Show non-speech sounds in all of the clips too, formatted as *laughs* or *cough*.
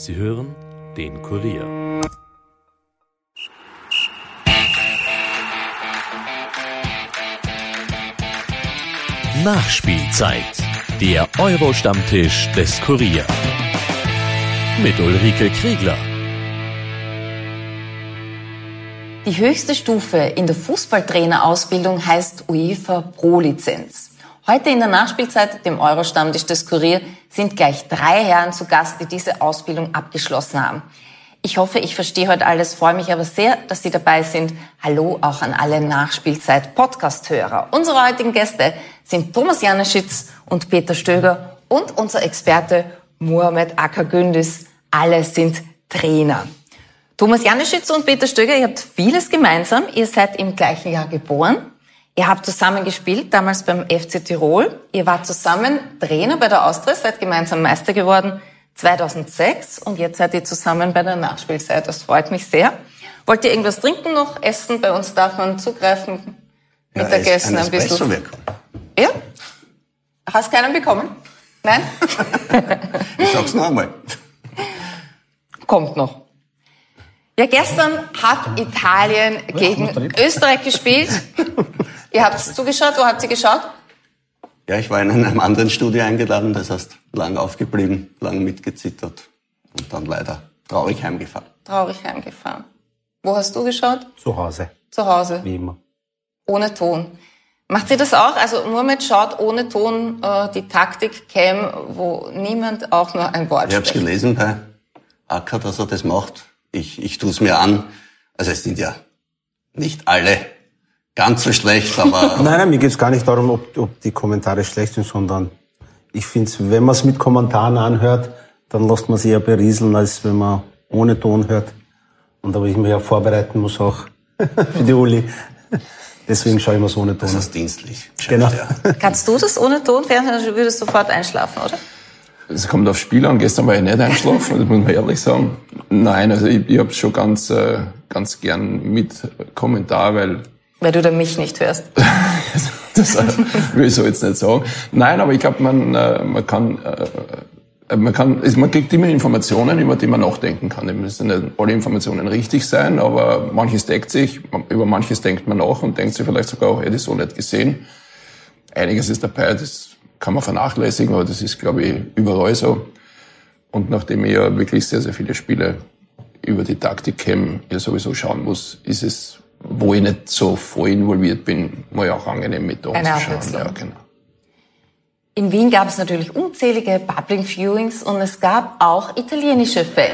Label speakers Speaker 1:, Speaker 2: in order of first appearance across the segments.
Speaker 1: Sie hören den Kurier. Nachspielzeit. Der Euro-Stammtisch des Kurier. Mit Ulrike Kriegler.
Speaker 2: Die höchste Stufe in der Fußballtrainerausbildung heißt UEFA Pro-Lizenz. Heute in der Nachspielzeit, dem Euro-Stammtisch des Kurier, sind gleich drei Herren zu Gast, die diese Ausbildung abgeschlossen haben. Ich hoffe, ich verstehe heute alles, freue mich aber sehr, dass Sie dabei sind. Hallo auch an alle Nachspielzeit-Podcast-Hörer. Unsere heutigen Gäste sind Thomas Janeschitz und Peter Stöger und unser Experte Mohamed Akagündis. Alle sind Trainer. Thomas Janeschitz und Peter Stöger, ihr habt vieles gemeinsam. Ihr seid im gleichen Jahr geboren. Ihr habt zusammen gespielt, damals beim FC Tirol. Ihr wart zusammen Trainer bei der Austria, seid gemeinsam Meister geworden 2006 und jetzt seid ihr zusammen bei der Nachspielzeit. Das freut mich sehr. Wollt ihr irgendwas trinken noch, essen? Bei uns darf man zugreifen,
Speaker 3: Ja,
Speaker 2: Mittagessen
Speaker 3: ein
Speaker 2: ein bisschen. Ja? Hast keinen bekommen? Nein? *laughs*
Speaker 3: Ich sag's noch einmal.
Speaker 2: Kommt noch. Ja, gestern hat Italien gegen Österreich gespielt. *laughs* Ihr habt zugeschaut, wo habt ihr geschaut?
Speaker 3: Ja, ich war in einem anderen Studio eingeladen, das heißt, lang aufgeblieben, lang mitgezittert und dann leider traurig heimgefahren.
Speaker 2: Traurig heimgefahren. Wo hast du geschaut?
Speaker 4: Zu Hause,
Speaker 2: Zu Hause.
Speaker 4: wie immer.
Speaker 2: Ohne Ton. Macht ihr das auch? Also Mohamed schaut ohne Ton äh, die Taktik-Cam, wo niemand auch nur ein Wort
Speaker 3: Ich habe
Speaker 2: spricht.
Speaker 3: gelesen bei Acker, dass er das macht. Ich, ich tue es mir an. Also es sind ja nicht alle ganz so schlecht, aber *laughs*
Speaker 4: Nein, nein, mir geht's gar nicht darum, ob, ob die Kommentare schlecht sind, sondern ich finde wenn man es mit Kommentaren anhört, dann lässt man sich eher berieseln, als wenn man ohne Ton hört. Und da ich mich ja vorbereiten muss auch *laughs* für die Uli. Deswegen schaue ich mir ohne Ton
Speaker 3: das ist dienstlich.
Speaker 4: Genau.
Speaker 3: Ja. *laughs*
Speaker 2: Kannst du das ohne Ton? Fernsehen, du würdest sofort einschlafen, oder?
Speaker 5: Es kommt aufs Spiel an. Gestern war ich nicht eingeschlafen, das muss man ehrlich sagen. Nein, also ich, ich habe schon ganz, äh, ganz gern mit Kommentar, weil
Speaker 2: Weil du da mich nicht hörst. *laughs*
Speaker 5: das äh, will ich so jetzt nicht sagen. Nein, aber ich glaube, man, äh, man kann, äh, man kann, man kriegt immer Informationen, über die man nachdenken kann. Es müssen nicht alle Informationen richtig sein, aber manches deckt sich, über manches denkt man nach und denkt sich vielleicht sogar, auch, hätte ich so nicht gesehen. Einiges ist dabei, das kann man vernachlässigen, aber das ist, glaube ich, überall so. Und nachdem ich ja wirklich sehr, sehr viele Spiele über die Taktik kenne, ja sowieso schauen muss, ist es, wo ich nicht so voll involviert bin, mal auch angenehm mit anzuschauen. Ja, genau.
Speaker 2: In Wien gab es natürlich unzählige Public Viewings und es gab auch italienische Fans.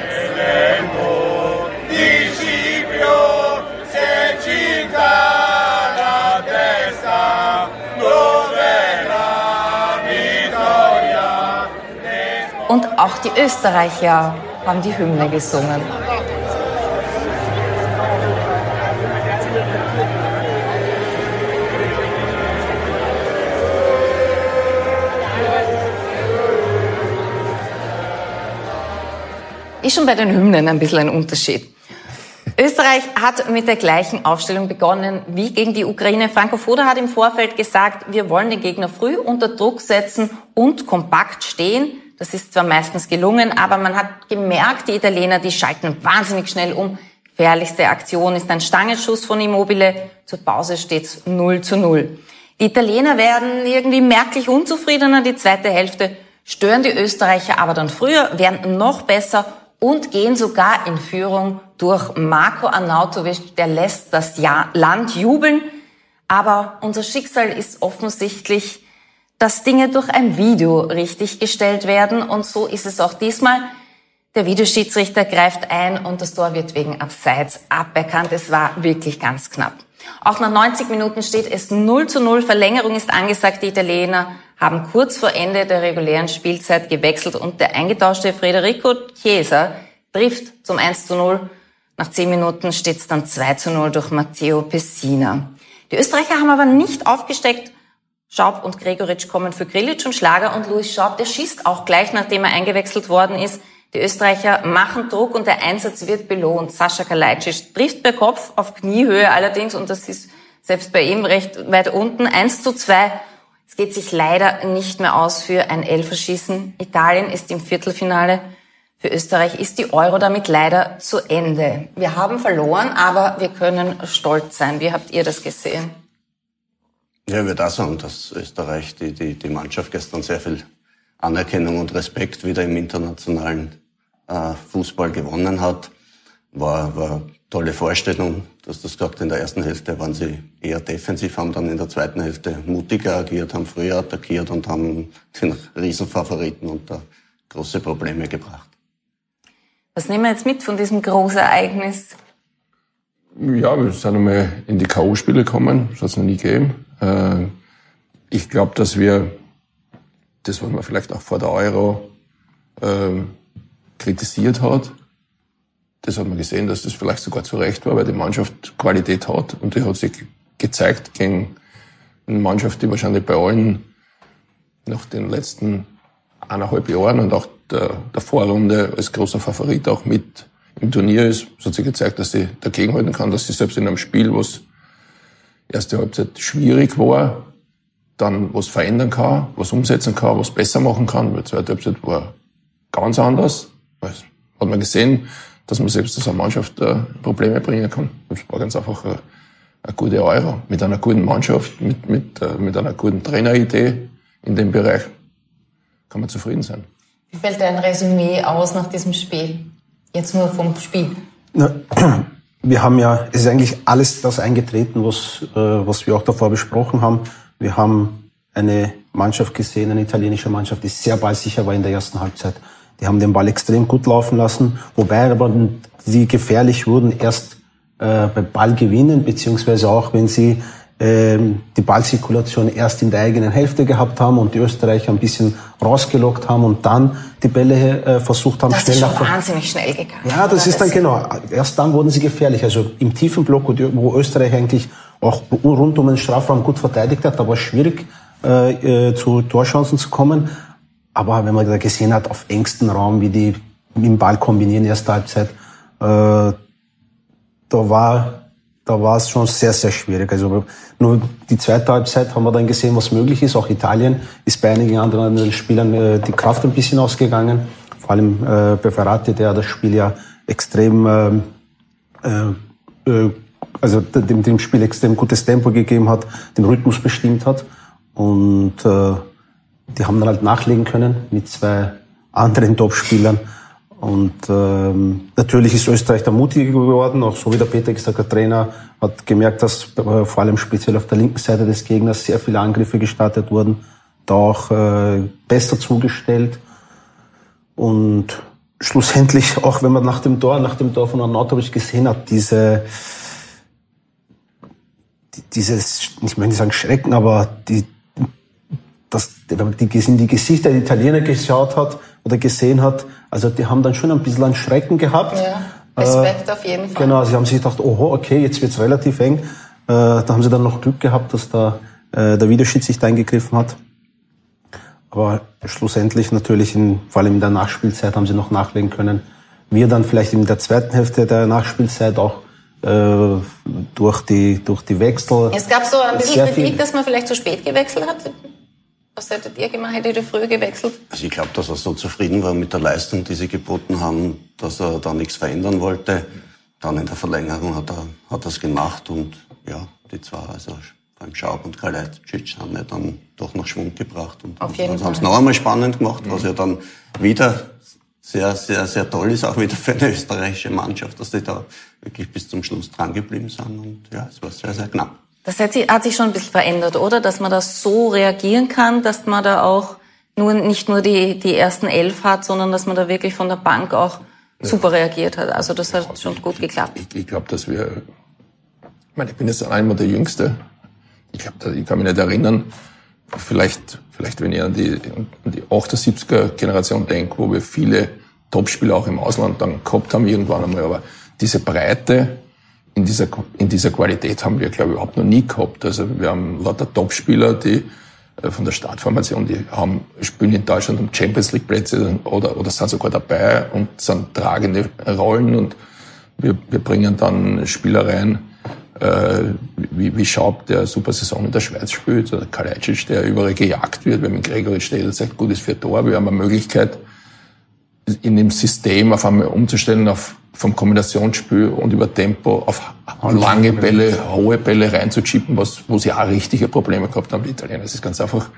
Speaker 2: Und auch die Österreicher haben die Hymne gesungen. Ist schon bei den Hymnen ein bisschen ein Unterschied. Österreich hat mit der gleichen Aufstellung begonnen wie gegen die Ukraine. Franco Foda hat im Vorfeld gesagt, wir wollen den Gegner früh unter Druck setzen und kompakt stehen. Das ist zwar meistens gelungen, aber man hat gemerkt, die Italiener, die schalten wahnsinnig schnell um. Gefährlichste Aktion ist ein Stangenschuss von Immobile. Zur Pause steht's 0 zu 0. Die Italiener werden irgendwie merklich unzufriedener. Die zweite Hälfte stören die Österreicher aber dann früher, werden noch besser und gehen sogar in Führung durch Marco Arnautovic. Der lässt das Land jubeln. Aber unser Schicksal ist offensichtlich, dass Dinge durch ein Video richtig gestellt werden. Und so ist es auch diesmal. Der Videoschiedsrichter greift ein und das Tor wird wegen Abseits aberkannt. Es war wirklich ganz knapp. Auch nach 90 Minuten steht es 0 zu 0. Verlängerung ist angesagt. Die Italiener haben kurz vor Ende der regulären Spielzeit gewechselt und der eingetauschte Federico Chiesa trifft zum 1 zu 0. Nach 10 Minuten steht es dann 2 zu 0 durch Matteo Pessina. Die Österreicher haben aber nicht aufgesteckt. Schaub und Gregoritsch kommen für Grilic und Schlager und Luis Schaub, der schießt auch gleich, nachdem er eingewechselt worden ist. Die Österreicher machen Druck und der Einsatz wird belohnt. Sascha Kalajdzic trifft per Kopf auf Kniehöhe allerdings und das ist selbst bei ihm recht weit unten. 1 zu 2. Es geht sich leider nicht mehr aus für ein Elferschießen. Italien ist im Viertelfinale. Für Österreich ist die Euro damit leider zu Ende. Wir haben verloren, aber wir können stolz sein. Wie habt ihr das gesehen?
Speaker 3: Ja, würde auch sagen, dass Österreich die, die, die Mannschaft gestern sehr viel Anerkennung und Respekt wieder im internationalen äh, Fußball gewonnen hat. War, war tolle Vorstellung. Du hast das gesagt, in der ersten Hälfte waren sie eher defensiv, haben dann in der zweiten Hälfte mutiger agiert, haben früher attackiert und haben den Riesenfavoriten unter große Probleme gebracht.
Speaker 2: Was nehmen wir jetzt mit von diesem Großereignis?
Speaker 5: Ja, wir sind einmal in die K.O.-Spiele gekommen, das hat es noch nie gegeben. Äh, ich glaube, dass wir, das was man vielleicht auch vor der Euro äh, kritisiert hat, das hat man gesehen, dass das vielleicht sogar zu Recht war, weil die Mannschaft Qualität hat und die hat sich gezeigt gegen eine Mannschaft, die wahrscheinlich bei allen nach den letzten eineinhalb Jahren und auch der, der Vorrunde als großer Favorit auch mit im Turnier ist. Es hat sich gezeigt, dass sie dagegenhalten kann, dass sie selbst in einem Spiel, was erste Halbzeit schwierig war, dann was verändern kann, was umsetzen kann, was besser machen kann. Weil zweite Halbzeit war ganz anders. Das hat man gesehen, dass man selbst als eine Mannschaft äh, Probleme bringen kann. Es war ganz einfach eine, eine gute Euro mit einer guten Mannschaft, mit, mit, äh, mit einer guten Traineridee in dem Bereich. Kann man zufrieden sein.
Speaker 2: Wie fällt dein Resümee aus nach diesem Spiel? Jetzt nur vom Spiel. *clears throat*
Speaker 4: Wir haben ja, es ist eigentlich alles das eingetreten, was, äh, was wir auch davor besprochen haben. Wir haben eine Mannschaft gesehen, eine italienische Mannschaft, die sehr ballsicher war in der ersten Halbzeit. Die haben den Ball extrem gut laufen lassen, wobei aber sie gefährlich wurden erst äh, beim Ballgewinnen, beziehungsweise auch wenn sie ähm, die Ballzirkulation erst in der eigenen Hälfte gehabt haben und die Österreicher ein bisschen rausgelockt haben und dann die Bälle äh, versucht haben,
Speaker 2: das
Speaker 4: schnell
Speaker 2: nach... Das ist schon wahnsinnig schnell gegangen.
Speaker 4: Ja, das ist dann genau. Erst dann wurden sie gefährlich. Also im tiefen Block, wo Österreich eigentlich auch rund um den Strafraum gut verteidigt hat, da war es schwierig, äh, äh, zu Torchancen zu kommen. Aber wenn man da gesehen hat, auf engstem Raum, wie die dem Ball kombinieren, erste Halbzeit, äh, da war da war es schon sehr, sehr schwierig. Also nur die zweite Halbzeit haben wir dann gesehen, was möglich ist. Auch Italien ist bei einigen anderen Spielern äh, die Kraft ein bisschen ausgegangen. Vor allem äh, Beferrati, der das Spiel ja extrem, äh, äh, äh, also dem, dem Spiel extrem gutes Tempo gegeben hat, den Rhythmus bestimmt hat. Und äh, die haben dann halt nachlegen können mit zwei anderen Top-Spielern. Und ähm, natürlich ist Österreich da mutiger geworden, auch so wie der Peter gesagt hat, der Trainer hat gemerkt, dass äh, vor allem speziell auf der linken Seite des Gegners sehr viele Angriffe gestartet wurden, da auch äh, besser zugestellt. Und schlussendlich, *laughs* auch wenn man nach dem Tor, nach dem Tor von Arnautovic gesehen hat, diese dieses, ich möchte nicht sagen Schrecken, aber die, dass, wenn man die, in die Gesichter der Italiener geschaut hat oder gesehen hat, also die haben dann schon ein bisschen einen Schrecken gehabt.
Speaker 2: Ja, Respekt äh, auf jeden Fall.
Speaker 4: Genau, sie haben sich gedacht, oh, okay, jetzt wird's relativ eng. Äh, da haben sie dann noch Glück gehabt, dass da äh, der Videoschiedsrichter eingegriffen hat. Aber schlussendlich natürlich, in, vor allem in der Nachspielzeit, haben sie noch nachlegen können. Wir dann vielleicht in der zweiten Hälfte der Nachspielzeit auch äh, durch die durch die Wechsel.
Speaker 2: Es gab so ein bisschen Kritik, dass man vielleicht zu spät gewechselt hat. Was hättet ihr gemacht? Hättet ihr früher gewechselt?
Speaker 3: Also ich glaube, dass er so zufrieden war mit der Leistung, die sie geboten haben, dass er da nichts verändern wollte. Dann in der Verlängerung hat er hat es gemacht und ja, die zwei, also beim Schaub und Kalajdzic haben ja dann doch noch Schwung gebracht und haben es noch einmal spannend gemacht, mhm. was ja dann wieder sehr, sehr, sehr toll ist, auch wieder für eine österreichische Mannschaft, dass sie da wirklich bis zum Schluss dran geblieben sind und ja, es war sehr, sehr knapp.
Speaker 2: Das hat sich, hat sich schon ein bisschen verändert, oder? Dass man da so reagieren kann, dass man da auch nur, nicht nur die, die ersten elf hat, sondern dass man da wirklich von der Bank auch super reagiert hat. Also das hat schon gut geklappt.
Speaker 5: Ich, ich glaube, dass wir, ich meine, ich bin jetzt einmal der Jüngste. Ich, glaub, ich kann mich nicht erinnern, vielleicht, vielleicht wenn ich an die, an die 78er Generation denke, wo wir viele Topspieler auch im Ausland dann gehabt haben irgendwann einmal, aber diese Breite, in dieser, in dieser Qualität haben wir, glaube ich, überhaupt noch nie gehabt. Also wir haben lauter Topspieler, die äh, von der Startformation, die haben, spielen in Deutschland um Champions League Plätze oder, oder sind sogar dabei und sind tragende Rollen und wir, wir bringen dann Spielereien, äh, wie, wie Schaub, der super Saison in der Schweiz spielt, oder Kalajdzic, der überall gejagt wird, wir haben Gregory steht, der sagt, gut ist für Tor, wir haben eine Möglichkeit, in dem System auf einmal umzustellen auf vom Kombinationsspiel und über Tempo auf lange Bälle, hohe Bälle reinzuchippen, was, wo sie auch richtige Probleme gehabt haben, die Italiener. Es ist ganz einfach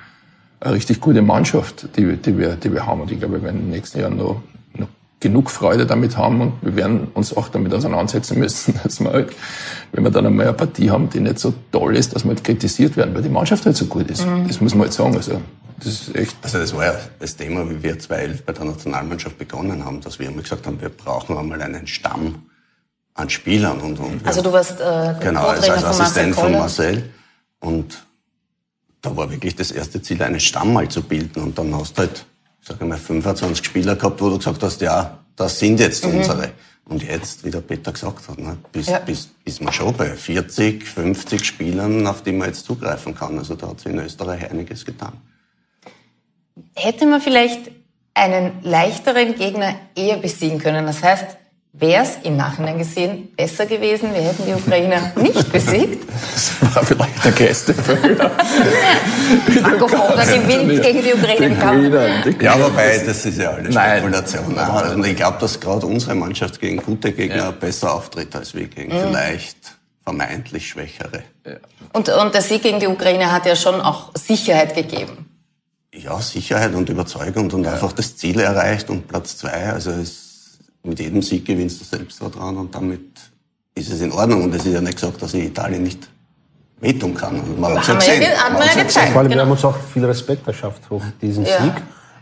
Speaker 5: eine richtig gute Mannschaft, die, die, wir, die wir haben. Und ich glaube, wir werden in den nächsten Jahren noch, noch genug Freude damit haben und wir werden uns auch damit auseinandersetzen müssen, *laughs* dass wir halt, wenn wir dann einmal eine Partie haben, die nicht so toll ist, dass wir halt kritisiert werden, weil die Mannschaft halt so gut ist. Mhm. Das muss man halt sagen. Also, das ist echt.
Speaker 3: Also das war ja das Thema, wie wir 2011 bei der Nationalmannschaft begonnen haben, dass wir immer gesagt haben, wir brauchen einmal einen Stamm an Spielern und, und
Speaker 2: Also du warst äh,
Speaker 3: genau als, als Assistent von Marcel und da war wirklich das erste Ziel, einen Stamm mal zu bilden und dann hast du halt, sag ich mal, 25 Spieler gehabt, wo du gesagt hast, ja, das sind jetzt mhm. unsere. Und jetzt, wie der Peter gesagt hat, ne, bis, ja. bis, ist man schon bei 40, 50 Spielern, auf die man jetzt zugreifen kann. Also da hat sich in Österreich einiges getan.
Speaker 2: Hätte man vielleicht einen leichteren Gegner eher besiegen können? Das heißt, wäre es im Nachhinein gesehen besser gewesen, wir hätten die Ukrainer *laughs* nicht besiegt?
Speaker 5: Das war vielleicht der Gästefehler.
Speaker 2: Franco Foda gewinnt gegen die Ukraine
Speaker 3: gehabt. Ja, wobei, das ist ja alles Spekulation. Nein. Also ich glaube, dass gerade unsere Mannschaft gegen gute Gegner ja. besser auftritt als wir gegen mhm. vielleicht vermeintlich schwächere. Ja.
Speaker 2: Und, und der Sieg gegen die Ukraine hat ja schon auch Sicherheit gegeben
Speaker 3: ja, Sicherheit und Überzeugung und ja. einfach das Ziel erreicht und Platz zwei. Also es, mit jedem Sieg gewinnst du Selbstvertrauen und damit ist es in Ordnung. Und es ist ja nicht gesagt, dass ich Italien nicht wehtun kann.
Speaker 2: Und man hat es ja gesehen. Hat man ja gezeigt.
Speaker 4: Vor allem, genau. wir haben uns auch viel Respekt erschafft vor diesem ja. Sieg.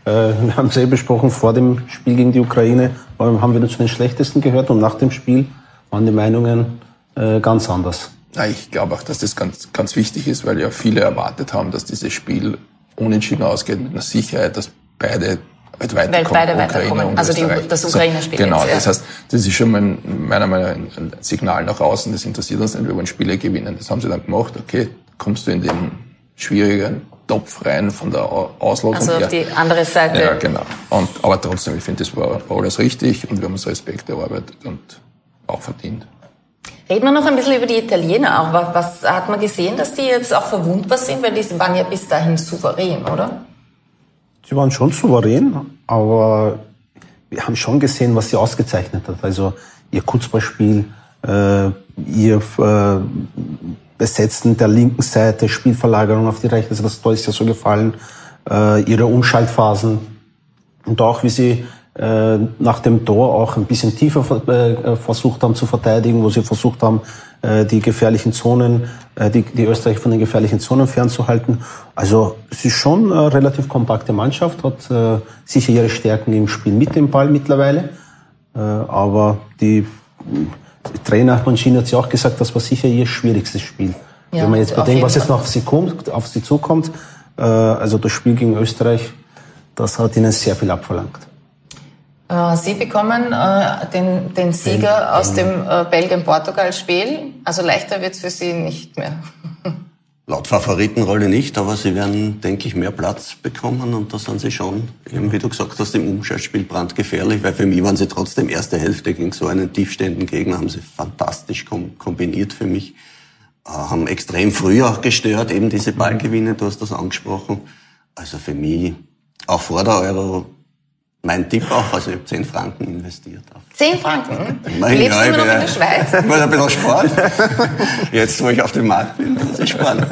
Speaker 4: Äh, wir haben es eh besprochen, vor dem Spiel gegen die Ukraine haben wir nur zu den Schlechtesten gehört und nach dem Spiel waren die Meinungen äh, ganz anders.
Speaker 5: Ja, ich glaube auch, dass das ganz, ganz wichtig ist, weil ja viele erwartet haben, dass dieses Spiel unentschieden ausgeht mit einer Sicherheit, dass beide halt weiterkommen. Weil
Speaker 2: beide weiterkommen. Also die, das Ukraine-Spiel.
Speaker 5: Genau, jetzt, ja. das heißt, das ist schon mal meiner Meinung nach ein Signal nach außen, das interessiert uns nicht, wir wollen Spiele gewinnen. Das haben sie dann gemacht, okay, kommst du in den schwierigen Topf rein von der Auslosung
Speaker 2: Also auf die andere Seite.
Speaker 5: Ja, genau. Und, aber trotzdem, ich finde, das war alles richtig und wir haben uns Respekt erarbeitet und auch verdient.
Speaker 2: Reden wir noch ein bisschen über die Italiener auch. Was hat man gesehen, dass die jetzt auch verwundbar sind? Weil die waren ja bis dahin souverän, oder?
Speaker 4: Sie waren schon souverän, aber wir haben schon gesehen, was sie ausgezeichnet hat. Also ihr Kurzballspiel, äh, ihr äh, Besetzen der linken Seite, Spielverlagerung auf die rechte, also das ist ja so gefallen, äh, ihre Umschaltphasen und auch wie sie äh, nach dem Tor auch ein bisschen tiefer äh, versucht haben zu verteidigen, wo sie versucht haben, äh, die gefährlichen Zonen, die, die Österreich von den gefährlichen Zonen fernzuhalten. Also es ist schon eine relativ kompakte Mannschaft, hat sicher ihre Stärken im Spiel mit dem Ball mittlerweile. Aber die, die Trainer Mancini hat ja auch gesagt, das war sicher ihr schwierigstes Spiel. Ja, Wenn man jetzt bedenkt, was jetzt noch auf sie kommt, auf sie zukommt, also das Spiel gegen Österreich, das hat ihnen sehr viel abverlangt.
Speaker 2: Äh, Sie bekommen äh, den, den Sieger aus dem äh, Belgien-Portugal-Spiel. Also leichter wird es für Sie nicht mehr. *laughs*
Speaker 3: Laut Favoritenrolle nicht, aber sie werden, denke ich, mehr Platz bekommen und da sind sie schon, eben wie du gesagt hast, im Umschaltspiel brandgefährlich, weil für mich waren sie trotzdem erste Hälfte gegen so einen tiefstehenden Gegner, haben sie fantastisch kombiniert für mich, haben extrem früh auch gestört, eben diese Ballgewinne, du hast das angesprochen. Also für mich, auch vor der Euro, mein Tipp auch, also ich habe 10 Franken investiert.
Speaker 2: 10 Franken? Mein, Lebst ja, du noch in der Schweiz?
Speaker 3: Ich ein bisschen sparen. Jetzt, wo ich auf dem Markt bin, muss ich sparen.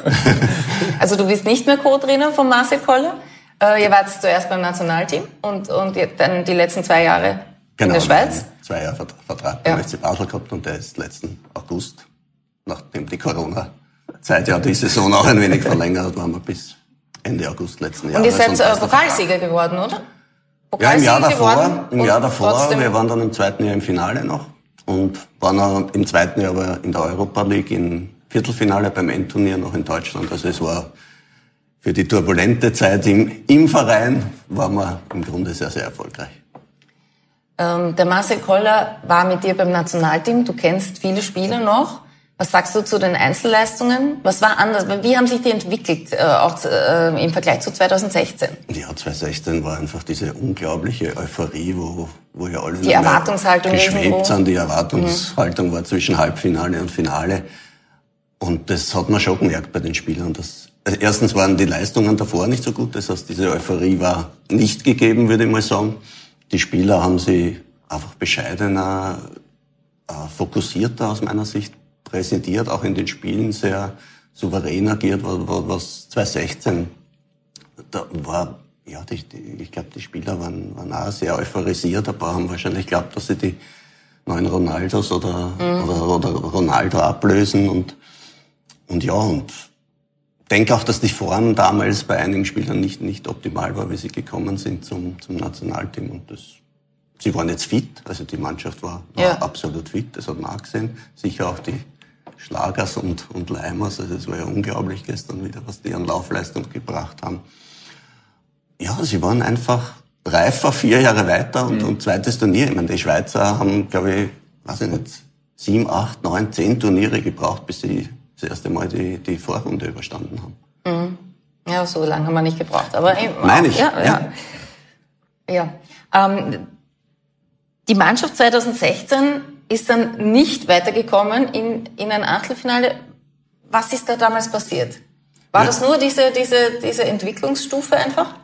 Speaker 2: Also du bist nicht mehr Co-Trainer von Marcel Koller. Äh, ihr wart zuerst beim Nationalteam und, und dann die letzten zwei Jahre genau, in der Schweiz?
Speaker 3: zwei Jahre Vertrag beim ja. FC Basel gehabt und der ist letzten August, nachdem die Corona-Zeit ja die Saison auch ein wenig verlängert hat, waren wir bis Ende August letzten Jahres.
Speaker 2: Und ihr seid Pokalsieger geworden, oder?
Speaker 3: Ja, im Jahr davor, im Jahr davor, wir waren dann im zweiten Jahr im Finale noch und waren auch im zweiten Jahr aber in der Europa League im Viertelfinale beim Endturnier noch in Deutschland. Also es war für die turbulente Zeit im, im Verein waren wir im Grunde sehr, sehr erfolgreich.
Speaker 2: Ähm, der Marcel Koller war mit dir beim Nationalteam. Du kennst viele Spieler noch. Was sagst du zu den Einzelleistungen? Was war anders? Wie haben sich die entwickelt, äh, auch äh, im Vergleich zu 2016?
Speaker 3: Ja, 2016 war einfach diese unglaubliche Euphorie, wo, wo ja alle
Speaker 2: die Erwartungshaltung
Speaker 3: geschwebt sind. Die Erwartungshaltung mhm. war zwischen Halbfinale und Finale. Und das hat man schon gemerkt bei den Spielern. Dass, also erstens waren die Leistungen davor nicht so gut. Das heißt, diese Euphorie war nicht gegeben, würde ich mal sagen. die Spieler haben sie einfach bescheidener, äh, fokussierter aus meiner Sicht präsentiert, auch in den Spielen sehr souverän agiert, was 2016 da war, ja, die, die, ich glaube, die Spieler waren, waren auch sehr euphorisiert. Ein paar haben wahrscheinlich geglaubt, dass sie die neuen Ronaldos oder, mhm. oder, oder Ronaldo ablösen und, und ja, und denke auch, dass die Form damals bei einigen Spielern nicht, nicht optimal war, wie sie gekommen sind zum, zum Nationalteam und das, sie waren jetzt fit, also die Mannschaft war, war ja. absolut fit, das hat man auch gesehen. Sicher auch die Schlagers und, und Leimers, also es war ja unglaublich gestern wieder, was die an Laufleistung gebracht haben. Ja, sie waren einfach reifer, vier Jahre weiter und, mhm. und zweites Turnier. Ich meine, die Schweizer haben, glaube ich, weiß ich nicht, sieben, acht, neun, zehn Turniere gebraucht, bis sie das erste Mal die, die Vorrunde überstanden haben.
Speaker 2: Mhm. Ja, so lange haben wir nicht gebraucht. Aber
Speaker 3: Meine ich.
Speaker 2: Ja, ja. ja. ja. Ähm, die Mannschaft 2016 ist dann nicht weitergekommen in, in ein Achtelfinale. Was ist da damals passiert? War ja. das nur diese, diese, diese Entwicklungsstufe einfach?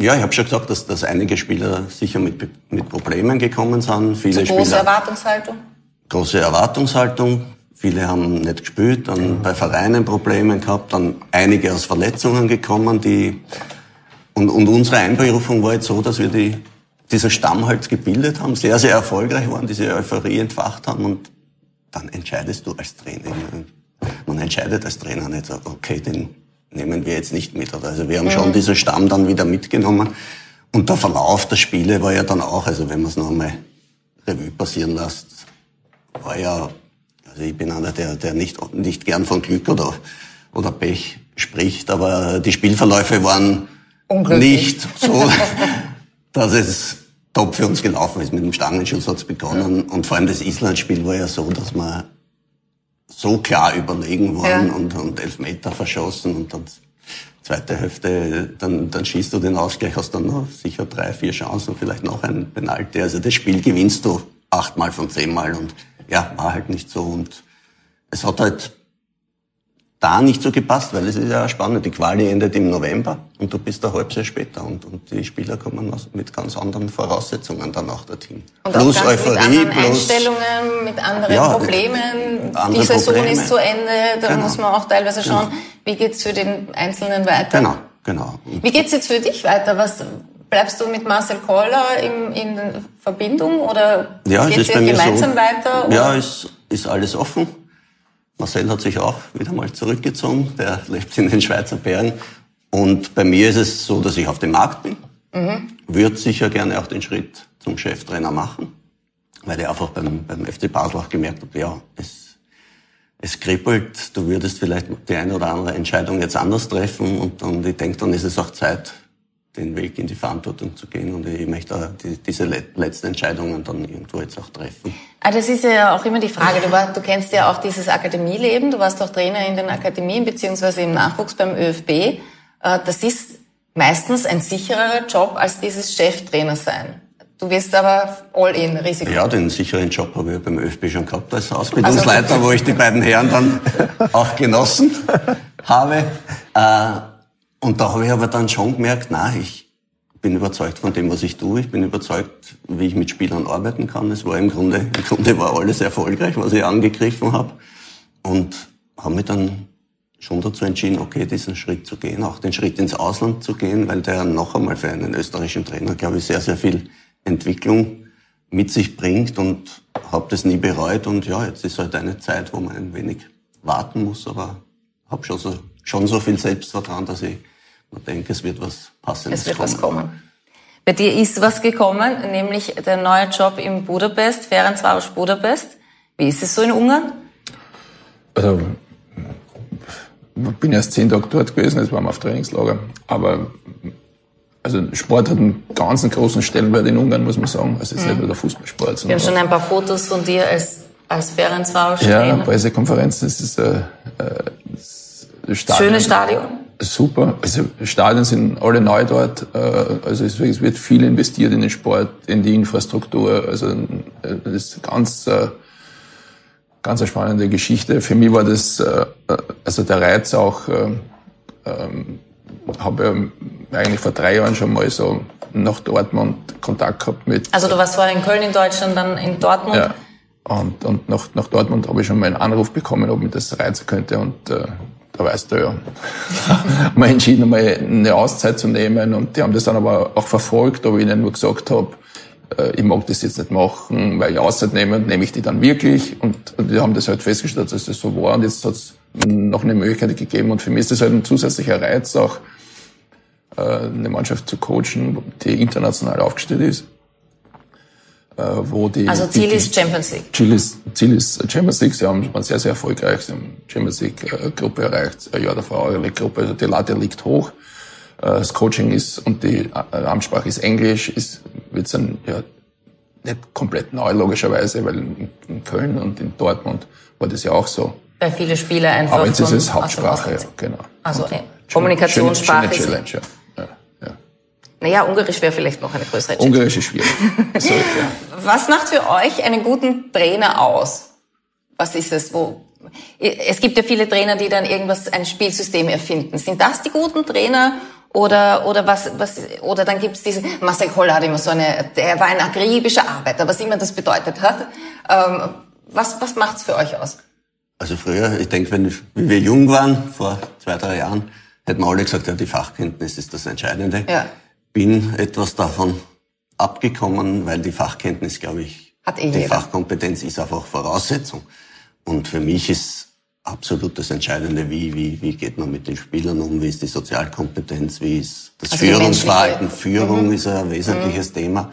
Speaker 3: Ja, ich habe schon gesagt, dass, dass einige Spieler sicher mit, mit Problemen gekommen sind. Viele
Speaker 2: Zu große Spieler, Erwartungshaltung?
Speaker 3: Große Erwartungshaltung. Viele haben nicht gespielt, dann mhm. bei Vereinen Probleme gehabt, dann einige aus Verletzungen gekommen, die und, und unsere Einberufung war jetzt so, dass wir die, diesen Stamm halt gebildet haben, sehr, sehr erfolgreich waren, diese Euphorie entfacht haben und dann entscheidest du als Trainer. Man entscheidet als Trainer nicht, okay, den nehmen wir jetzt nicht mit. Also wir haben schon diesen Stamm dann wieder mitgenommen. Und der Verlauf der Spiele war ja dann auch, also wenn man es noch einmal Revue passieren lässt, war ja, also ich bin einer, der, der nicht, nicht gern von Glück oder, oder Pech spricht, aber die Spielverläufe waren nicht so, *laughs* dass es top für uns gelaufen ist. Mit dem Stangenschuss hat's begonnen. Und vor allem das Island-Spiel war ja so, dass man so klar überlegen waren ja. und, und Elfmeter verschossen und dann zweite Hälfte, dann, dann schießt du den Ausgleich, hast dann noch sicher drei, vier Chancen, vielleicht noch ein Penalty. Also das Spiel gewinnst du achtmal von zehnmal und ja, war halt nicht so und es hat halt da nicht so gepasst, weil es ist ja spannend. Die Quali endet im November und du bist ein halbes Jahr später und, und die Spieler kommen mit ganz anderen Voraussetzungen dann auch dorthin.
Speaker 2: Und plus auch Euphorie, mit anderen plus Einstellungen, mit anderen ja, Problemen. Andere die Saison Probleme. ist zu Ende, da genau. muss man auch teilweise genau. schauen, genau. wie geht's für den Einzelnen weiter.
Speaker 3: Genau, genau.
Speaker 2: Und wie geht's jetzt für dich weiter? Was Bleibst du mit Marcel Koller in, in Verbindung oder
Speaker 3: ja,
Speaker 2: geht
Speaker 3: ihr
Speaker 2: gemeinsam
Speaker 3: so,
Speaker 2: weiter? Oder?
Speaker 3: Ja, ist, ist alles offen. Marcel hat sich auch wieder mal zurückgezogen. Der lebt in den Schweizer Bergen. Und bei mir ist es so, dass ich auf dem Markt bin. Mhm. Würde sicher gerne auch den Schritt zum Cheftrainer machen, weil ich einfach beim, beim FC Basel auch gemerkt habe, ja, es, es kribbelt, du würdest vielleicht die eine oder andere Entscheidung jetzt anders treffen und, und ich denke, dann ist es auch Zeit, den Weg in die Verantwortung zu gehen und ich möchte die, diese letzten Entscheidungen dann irgendwo jetzt auch treffen.
Speaker 2: Ah, das ist ja auch immer die Frage. Du, war, du kennst ja auch dieses Akademieleben. Du warst auch Trainer in den Akademien beziehungsweise im Nachwuchs beim ÖFB. Äh, das ist meistens ein sicherer Job als dieses Cheftrainer sein. Du wirst aber all in Risiko.
Speaker 3: Ja, den sicheren Job habe ich beim ÖFB schon gehabt als Ausbildungsleiter, also, wo ich die beiden Herren dann *laughs* auch genossen habe. Äh, und da habe ich aber dann schon gemerkt, na, ich bin überzeugt von dem, was ich tue. Ich bin überzeugt, wie ich mit Spielern arbeiten kann. Es war im Grunde, im Grunde war alles erfolgreich, was ich angegriffen habe. Und habe mich dann schon dazu entschieden, okay, diesen Schritt zu gehen, auch den Schritt ins Ausland zu gehen, weil der noch einmal für einen österreichischen Trainer, glaube ich, sehr, sehr viel Entwicklung mit sich bringt und habe das nie bereut. Und ja, jetzt ist halt eine Zeit, wo man ein wenig warten muss, aber habe schon so, schon so viel Selbstvertrauen, dass ich ich denke, es wird was Passendes
Speaker 2: Es wird kommen. was kommen. Bei dir ist was gekommen, nämlich der neue Job in Budapest, Ferencvaros Budapest. Wie ist es so in Ungarn?
Speaker 5: Also, ich bin erst zehn Tage dort gewesen, jetzt waren wir auf Trainingslager. Aber also Sport hat einen ganz großen Stellenwert in Ungarn, muss man sagen. Also jetzt mhm. nicht nur der Fußballsport.
Speaker 2: Wir haben schon ein paar Fotos von dir als, als Ferencvaros
Speaker 5: Ja, Pressekonferenz, das ist, äh,
Speaker 2: äh, Stadion. Schönes Stadion
Speaker 5: super. Also Stadien sind alle neu dort. Äh, also es wird viel investiert in den Sport, in die Infrastruktur. Also äh, das ist ganz, äh, ganz eine spannende Geschichte. Für mich war das also der Reiz auch. Ähm, habe eigentlich vor drei Jahren schon mal so nach Dortmund Kontakt gehabt mit.
Speaker 2: Also du warst vorher in Köln in Deutschland, dann in Dortmund.
Speaker 5: Ja. Und, und nach, nach Dortmund habe ich schon mal einen Anruf bekommen, ob mich das reizen könnte. Und äh, da weißt du ja, *laughs* mal entschieden, mal eine Auszeit zu nehmen. Und die haben das dann aber auch verfolgt, ob ich ihnen nur gesagt habe, äh, ich mag das jetzt nicht machen, weil ich Auszeit nehme, nehme ich die dann wirklich. Und, die haben das halt festgestellt, dass das so war. Und jetzt hat es noch eine Möglichkeit gegeben. Und für mich ist das halt ein zusätzlicher Reiz, auch äh, eine Mannschaft zu coachen, die international aufgestellt ist. Äh, wo die,
Speaker 2: also Ziel
Speaker 5: die,
Speaker 2: ist Champions League.
Speaker 5: Ziel ist, Ziel ist Champions League. Sie haben, waren sehr, sehr erfolgreich. Sie haben Champions League äh, erreicht, ein Jahr davor Euro League Gruppe. Also die Latte liegt hoch. Äh, das Coaching ist und die Amtssprache ist Englisch. Ist wird dann ja nicht komplett neu logischerweise, weil in Köln und in Dortmund war das ja auch so.
Speaker 2: Weil viele Spieler einfach.
Speaker 5: Aber jetzt ist es Hauptsprache, ja, genau.
Speaker 2: Also und Kommunikationssprache.
Speaker 5: Schöne, schöne Challenge, ja.
Speaker 2: Naja, Ungarisch wäre vielleicht noch eine größere
Speaker 5: Challenge. Ungarisch ist schwierig. *laughs*
Speaker 2: so, ja. Was macht für euch einen guten Trainer aus? Was ist es? Wo? Es gibt ja viele Trainer, die dann irgendwas, ein Spielsystem erfinden. Sind das die guten Trainer? Oder, oder was, was, oder dann gibt's diese, Marcel Koller hat immer so eine, der war ein akribischer Arbeiter, was immer das bedeutet hat. Ähm, was, was macht's für euch aus?
Speaker 3: Also früher, ich denke, wenn wie wir jung waren, vor zwei, drei Jahren, hätten wir alle gesagt, ja, die Fachkenntnis ist das Entscheidende. Ja bin etwas davon abgekommen, weil die Fachkenntnis, glaube ich,
Speaker 2: Hat eh
Speaker 3: die
Speaker 2: jeder.
Speaker 3: Fachkompetenz ist einfach Voraussetzung. Und für mich ist absolut das Entscheidende, wie, wie, wie geht man mit den Spielern um, wie ist die Sozialkompetenz, wie ist das also Führungsverhalten. Führung mhm. ist ein wesentliches mhm. Thema.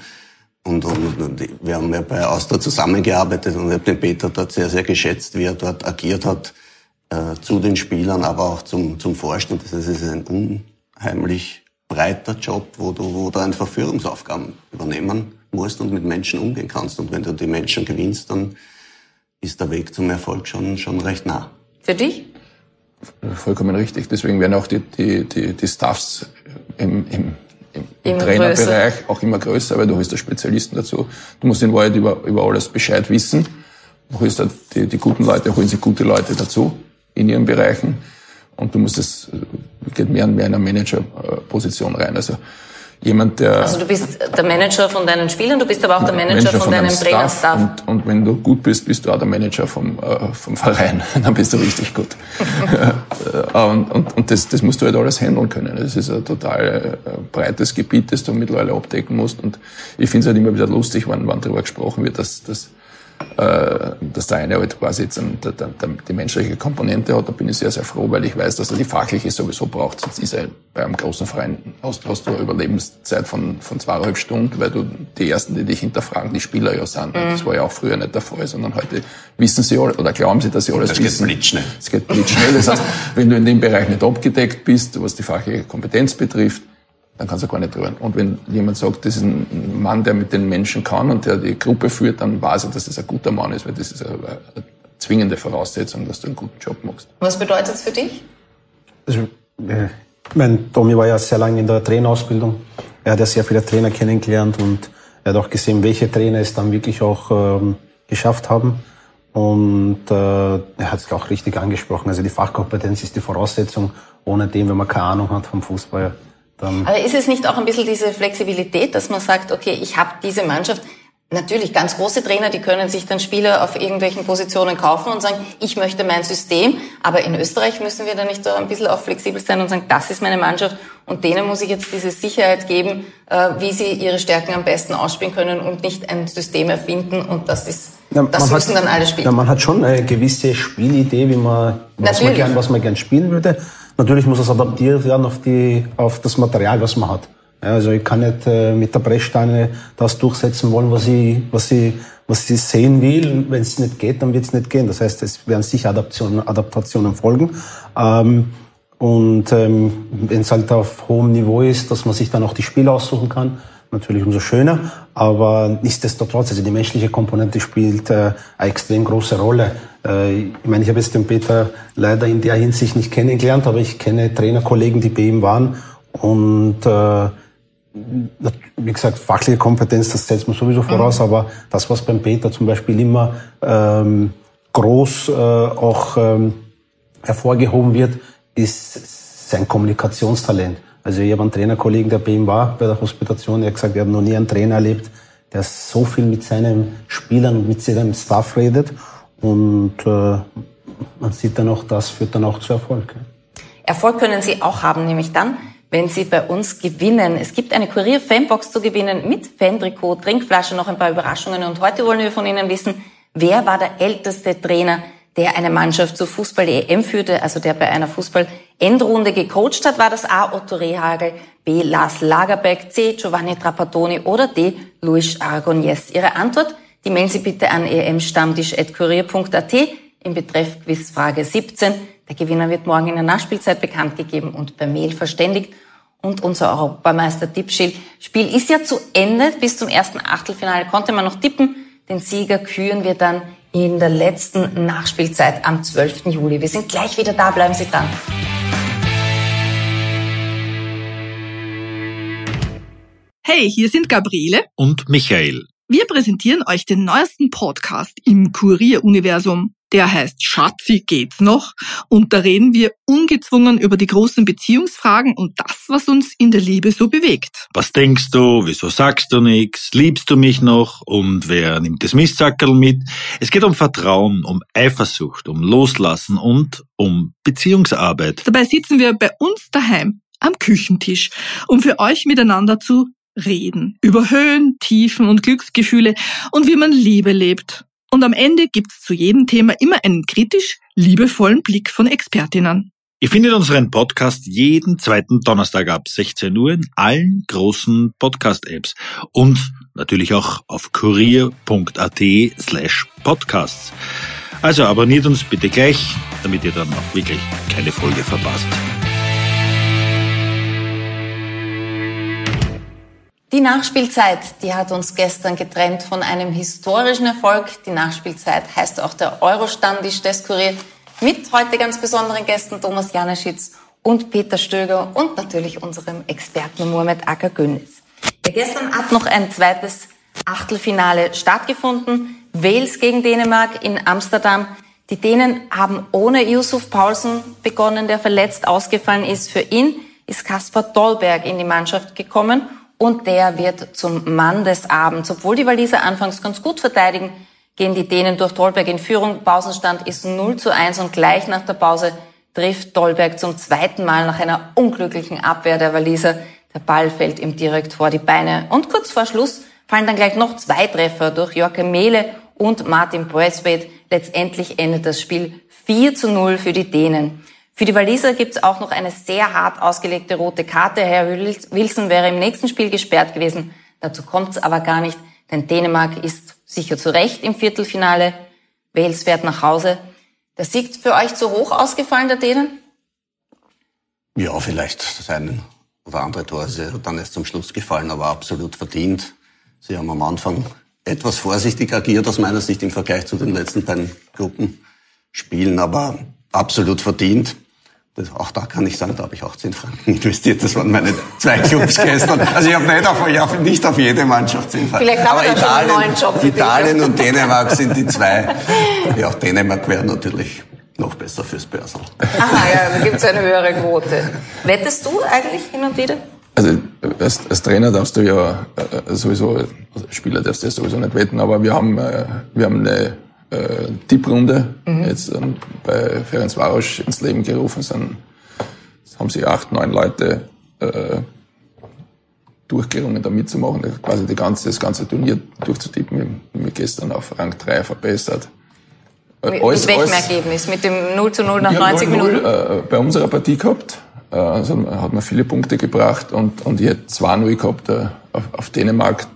Speaker 3: Und, und, und, wir haben ja bei Austria zusammengearbeitet und ich habe den Peter dort sehr, sehr geschätzt, wie er dort agiert hat, äh, zu den Spielern, aber auch zum, zum Vorstand. Das ist ein unheimlich breiter Job, wo du, wo du einfach Führungsaufgaben übernehmen musst und mit Menschen umgehen kannst. Und wenn du die Menschen gewinnst, dann ist der Weg zum Erfolg schon, schon recht nah.
Speaker 2: Für dich?
Speaker 5: Vollkommen richtig. Deswegen werden auch die, die, die, die Staffs im, im, im, Trainerbereich größer. auch immer größer, weil du hast da Spezialisten dazu. Du musst in Wahrheit über, über alles Bescheid wissen. Du holst halt die, die guten Leute, holen sich gute Leute dazu in ihren Bereichen. Und du musst es, geht mehr und mehr in eine Managerposition rein. Also jemand, der...
Speaker 2: Also du bist der Manager von deinen Spielern, du bist aber auch der Manager, Manager von, von deinem Trainerstaff.
Speaker 5: Und, und wenn du gut bist, bist du auch der Manager vom, äh, vom Verein. *laughs* Dann bist du richtig gut. *laughs* und und, und das, das musst du halt alles handeln können. Das ist ein total äh, breites Gebiet, das du mittlerweile abdecken musst. Und ich finde es halt immer wieder lustig, wenn, wenn darüber gesprochen wird, dass, dass äh, dass der eine halt quasi jetzt die menschliche Komponente hat, da bin ich sehr, sehr froh, weil ich weiß, dass er die fachliche sowieso braucht. Sonst ist er bei einem großen Verein, hast, hast du eine Überlebenszeit von, von zweieinhalb Stunden, weil du die Ersten, die dich hinterfragen, die Spieler ja sind. Mhm. Das war ja auch früher nicht der Fall, sondern heute wissen sie alle, oder glauben sie, dass sie alles das wissen.
Speaker 3: Das geht blitzschnell.
Speaker 5: Es geht blitzschnell. Das heißt, wenn du in dem Bereich nicht abgedeckt bist, was die fachliche Kompetenz betrifft, dann kannst du gar nicht rühren. Und wenn jemand sagt, das ist ein Mann, der mit den Menschen kann und der die Gruppe führt, dann weiß er, dass das ein guter Mann ist, weil das ist eine, eine zwingende Voraussetzung, dass du einen guten Job machst.
Speaker 2: Was bedeutet es für dich?
Speaker 4: Also, äh, mein Tommy war ja sehr lange in der Trainerausbildung. Er hat ja sehr viele Trainer kennengelernt und er hat auch gesehen, welche Trainer es dann wirklich auch ähm, geschafft haben. Und äh, er hat es auch richtig angesprochen. Also die Fachkompetenz ist die Voraussetzung. Ohne dem, wenn man keine Ahnung hat vom Fußball,
Speaker 2: dann Aber ist es nicht auch ein bisschen diese Flexibilität, dass man sagt, okay, ich habe diese Mannschaft, Natürlich, ganz große Trainer, die können sich dann Spieler auf irgendwelchen Positionen kaufen und sagen, ich möchte mein System. Aber in Österreich müssen wir da nicht so ein bisschen auch flexibel sein und sagen, das ist meine Mannschaft und denen muss ich jetzt diese Sicherheit geben, äh, wie sie ihre Stärken am besten ausspielen können und nicht ein System erfinden und das ist, ja, das müssen hat, dann alle spielen.
Speaker 4: Ja, man hat schon eine gewisse Spielidee, wie man, was man gern, was man gern spielen würde. Natürlich muss es adaptiert werden auf, die, auf das Material, was man hat. Also ich kann nicht äh, mit der Brechstange das durchsetzen wollen, was ich, was ich, was ich sehen will. Wenn es nicht geht, dann wird es nicht gehen. Das heißt, es werden sicher Adaptionen, Adaptationen folgen. Ähm, und ähm, wenn es halt auf hohem Niveau ist, dass man sich dann auch die Spiele aussuchen kann, natürlich umso schöner. Aber nichtsdestotrotz, also die menschliche Komponente spielt äh, eine extrem große Rolle. Äh, ich meine, ich habe jetzt den Peter leider in der Hinsicht nicht kennengelernt, aber ich kenne Trainerkollegen, die bei ihm waren. Und äh, wie gesagt, fachliche Kompetenz, das setzt man sowieso voraus, mhm. aber das, was beim Peter zum Beispiel immer ähm, groß äh, auch ähm, hervorgehoben wird, ist sein Kommunikationstalent. Also ich habe einen Trainerkollegen, der bei ihm war, bei der Hospitation, er hat gesagt, er hat noch nie einen Trainer erlebt, der so viel mit seinen Spielern, mit seinem Staff redet. Und äh, man sieht dann auch, das führt dann auch zu Erfolg.
Speaker 2: Erfolg können Sie auch haben, nämlich dann, wenn Sie bei uns gewinnen. Es gibt eine Kurier-Fanbox zu gewinnen mit Fantrikot, Trinkflasche, noch ein paar Überraschungen. Und heute wollen wir von Ihnen wissen, wer war der älteste Trainer, der eine Mannschaft zur Fußball-EM führte, also der bei einer Fußball-Endrunde gecoacht hat, war das A. Otto Rehagel, B. Lars Lagerbeck, C. Giovanni Trapattoni oder D. Luis Aragonés. Ihre Antwort, die mailen Sie bitte an emstammtisch.kurier.at im Betreff Quizfrage 17. Der Gewinner wird morgen in der Nachspielzeit bekannt gegeben und per Mail verständigt. Und unser Europameister-Tippspiel ist ja zu Ende. Bis zum ersten Achtelfinale konnte man noch tippen. Den Sieger küren wir dann in der letzten Nachspielzeit am 12. Juli. Wir sind gleich wieder da. Bleiben Sie dran.
Speaker 6: Hey, hier sind Gabriele
Speaker 7: und Michael.
Speaker 6: Wir präsentieren euch den neuesten Podcast im Kurier-Universum. Der heißt Schatzi geht's noch und da reden wir ungezwungen über die großen Beziehungsfragen und das, was uns in der Liebe so bewegt.
Speaker 7: Was denkst du? Wieso sagst du nichts? Liebst du mich noch? Und wer nimmt das Mistsackerl mit? Es geht um Vertrauen, um Eifersucht, um Loslassen und um Beziehungsarbeit.
Speaker 6: Dabei sitzen wir bei uns daheim am Küchentisch, um für euch miteinander zu reden. Über Höhen, Tiefen und Glücksgefühle und wie man Liebe lebt. Und am Ende gibt's zu jedem Thema immer einen kritisch liebevollen Blick von Expertinnen.
Speaker 7: Ihr findet unseren Podcast jeden zweiten Donnerstag ab 16 Uhr in allen großen Podcast-Apps und natürlich auch auf kurier.at slash podcasts. Also abonniert uns bitte gleich, damit ihr dann auch wirklich keine Folge verpasst.
Speaker 2: Die Nachspielzeit, die hat uns gestern getrennt von einem historischen Erfolg. Die Nachspielzeit heißt auch der Euro-Stammtisch des Kurier mit heute ganz besonderen Gästen Thomas Janeschitz und Peter Stöger und natürlich unserem Experten Mohamed Acker Günnis. Ja, gestern hat noch ein zweites Achtelfinale stattgefunden. Wales gegen Dänemark in Amsterdam. Die Dänen haben ohne Yusuf Paulsen begonnen, der verletzt ausgefallen ist. Für ihn ist Kaspar Dollberg in die Mannschaft gekommen und der wird zum Mann des Abends. Obwohl die Waliser anfangs ganz gut verteidigen, gehen die Dänen durch Dolberg in Führung. Pausenstand ist 0 zu 1 und gleich nach der Pause trifft Dolberg zum zweiten Mal nach einer unglücklichen Abwehr der Waliser. Der Ball fällt ihm direkt vor die Beine. Und kurz vor Schluss fallen dann gleich noch zwei Treffer durch Jorke Mehle und Martin Braithwaite. Letztendlich endet das Spiel 4 zu 0 für die Dänen. Für die Waliser gibt es auch noch eine sehr hart ausgelegte rote Karte. Herr Wilson wäre im nächsten Spiel gesperrt gewesen. Dazu kommt es aber gar nicht, denn Dänemark ist sicher zu Recht im Viertelfinale. Wales fährt nach Hause. Der Sieg für euch zu hoch ausgefallen, der Dänen?
Speaker 3: Ja, vielleicht das eine oder andere Tor ist dann erst zum Schluss gefallen, aber absolut verdient. Sie haben am Anfang etwas vorsichtig agiert aus meiner Sicht im Vergleich zu den letzten beiden Gruppenspielen, aber absolut verdient. Das, auch da kann ich sagen, da habe ich auch 10 Franken investiert. Das waren meine zwei Clubs gestern. Also ich habe nicht auf, ich hab nicht auf jede Mannschaft 10 Franken.
Speaker 2: Vielleicht haben wir Italien, schon einen neuen Job
Speaker 3: Italien und Dänemark sind die zwei. Ja, Dänemark wäre natürlich noch besser fürs Börsel.
Speaker 2: Aha, ja, da gibt es eine höhere Quote. Wettest du eigentlich hin und wieder?
Speaker 5: Also als, als Trainer darfst du ja äh, sowieso, als Spieler darfst du ja sowieso nicht wetten, aber wir haben, äh, wir haben eine äh, Tipprunde mhm. jetzt ähm, bei Ferenc Varos ins Leben gerufen sind. Haben sich acht, neun Leute äh, durchgerungen, da mitzumachen, quasi die ganze, das ganze Turnier durchzutippen. Wir haben gestern auf Rang 3 verbessert.
Speaker 2: Äh, mit, alles, mit welchem alles, Ergebnis? Mit dem 0 zu 0 nach 90 0 -0, Minuten?
Speaker 5: Äh, bei unserer Partie gehabt. Äh, also hat man viele Punkte gebracht und, und ich hätte 2-0 gehabt äh, auf, auf Dänemark.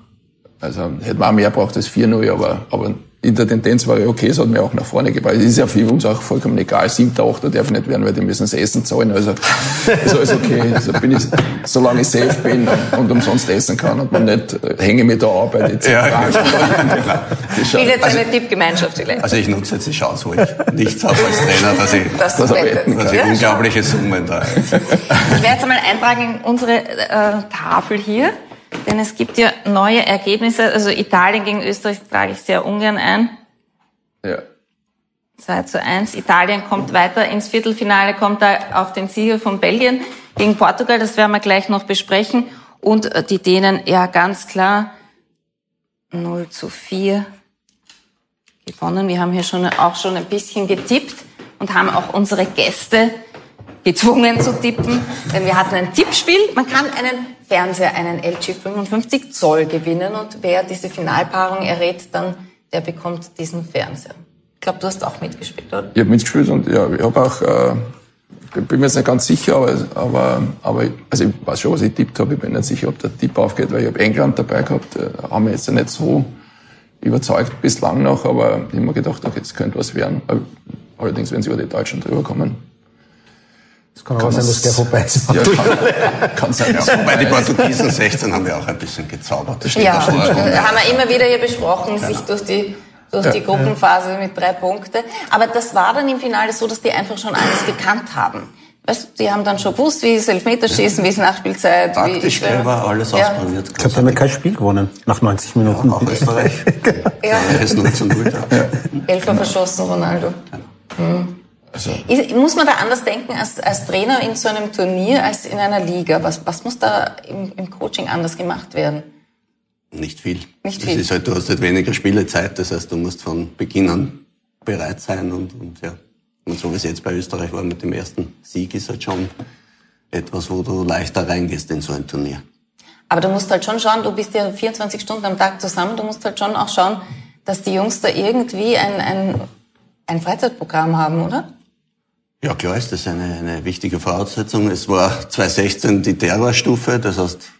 Speaker 5: Also hätte man auch mehr gebraucht als 4-0, aber, aber in der Tendenz war ja okay, es hat mir auch nach vorne gebracht. Es ist ja für uns auch vollkommen egal. Siebter, achter darf nicht werden, weil die müssen das Essen zahlen. Also ist alles okay. Also bin ich, solange ich safe bin und umsonst essen kann und man nicht äh, hänge mit der Arbeit jetzt. Ja. *laughs*
Speaker 2: Ich will jetzt eine also, Tippgemeinschaft vielleicht.
Speaker 3: Also ich nutze jetzt die Chance, wo ich nichts habe als Trainer, dass ich, das dass ich, dass ich unglaubliche Summen da.
Speaker 2: Ich werde jetzt einmal eintragen in unsere äh, Tafel hier. Denn es gibt ja neue Ergebnisse. Also Italien gegen Österreich trage ich sehr ungern ein.
Speaker 5: Ja.
Speaker 2: 2 zu 1. Italien kommt weiter ins Viertelfinale, kommt da auf den Sieger von Belgien. gegen Portugal, das werden wir gleich noch besprechen. Und die Dänen, ja ganz klar, 0 zu 4 gewonnen. Wir haben hier schon, auch schon ein bisschen getippt und haben auch unsere Gäste gezwungen zu tippen, denn wir hatten ein Tippspiel. Man kann einen Fernseher, einen LG 55 Zoll gewinnen und wer diese Finalpaarung errät, dann der bekommt diesen Fernseher. Ich glaube, du hast auch mitgespielt, oder?
Speaker 5: Ich habe mitgespielt und ja, ich habe auch, äh, bin mir jetzt nicht ganz sicher, aber, aber, aber also ich weiß schon, was ich tippt habe. Ich bin nicht sicher, ob der Tipp aufgeht, weil ich habe England dabei gehabt. Äh, haben wir jetzt nicht so überzeugt bislang noch, aber ich habe mir gedacht, okay, das könnte was werden. Allerdings, wenn sie über die Deutschen drüber kommen,
Speaker 4: Es kann aber sein, dass der vorbei ist.
Speaker 5: ja, kann, kann sein. Ja.
Speaker 3: Bei den Portugiesen 16 haben wir auch ein bisschen gezaubert. Das steht
Speaker 2: Ja,
Speaker 3: davor.
Speaker 2: äh, haben wir immer wieder hier besprochen, sich durch die durch die Gruppenphase mit drei Punkte. Aber das war dann im Finale so, dass die einfach schon alles gekannt haben. Weißt, du, die haben dann schon gewusst, wie es Elfmeterschießen, wie es Nachspielzeit, wie
Speaker 3: Taktisch selber alles
Speaker 2: Ja.
Speaker 3: ausprobiert.
Speaker 4: Ich glaube, die haben ja kein Spiel gewonnen nach 90 Minuten.
Speaker 3: auch Österreich. *laughs*
Speaker 2: Ja.
Speaker 3: Es 0 zu 0 da.
Speaker 2: Elfer verschossen, Ronaldo. Hm.
Speaker 5: Also,
Speaker 2: Ist- Muss man da anders denken als, als Trainer in so einem Turnier als in einer Liga? Was, was muss da im, im Coaching anders gemacht werden?
Speaker 3: Nicht viel.
Speaker 2: Nicht
Speaker 3: Das
Speaker 2: viel.
Speaker 3: ist halt, du hast halt weniger Spielezeit, das heißt, du musst von Beginn an bereit sein und, und ja. Und so wie es jetzt bei Österreich war mit dem ersten Sieg, ist halt schon etwas, wo du leichter reingehst in so ein Turnier.
Speaker 2: Aber du musst halt schon schauen, du bist ja 24 Stunden am Tag zusammen, du musst halt schon auch schauen, dass die Jungs da irgendwie ein, ein, ein Freizeitprogramm haben, oder?
Speaker 3: Ja, klar ist das eine, eine wichtige Voraussetzung. Es war 2016 die Terrorstufe, das heißt,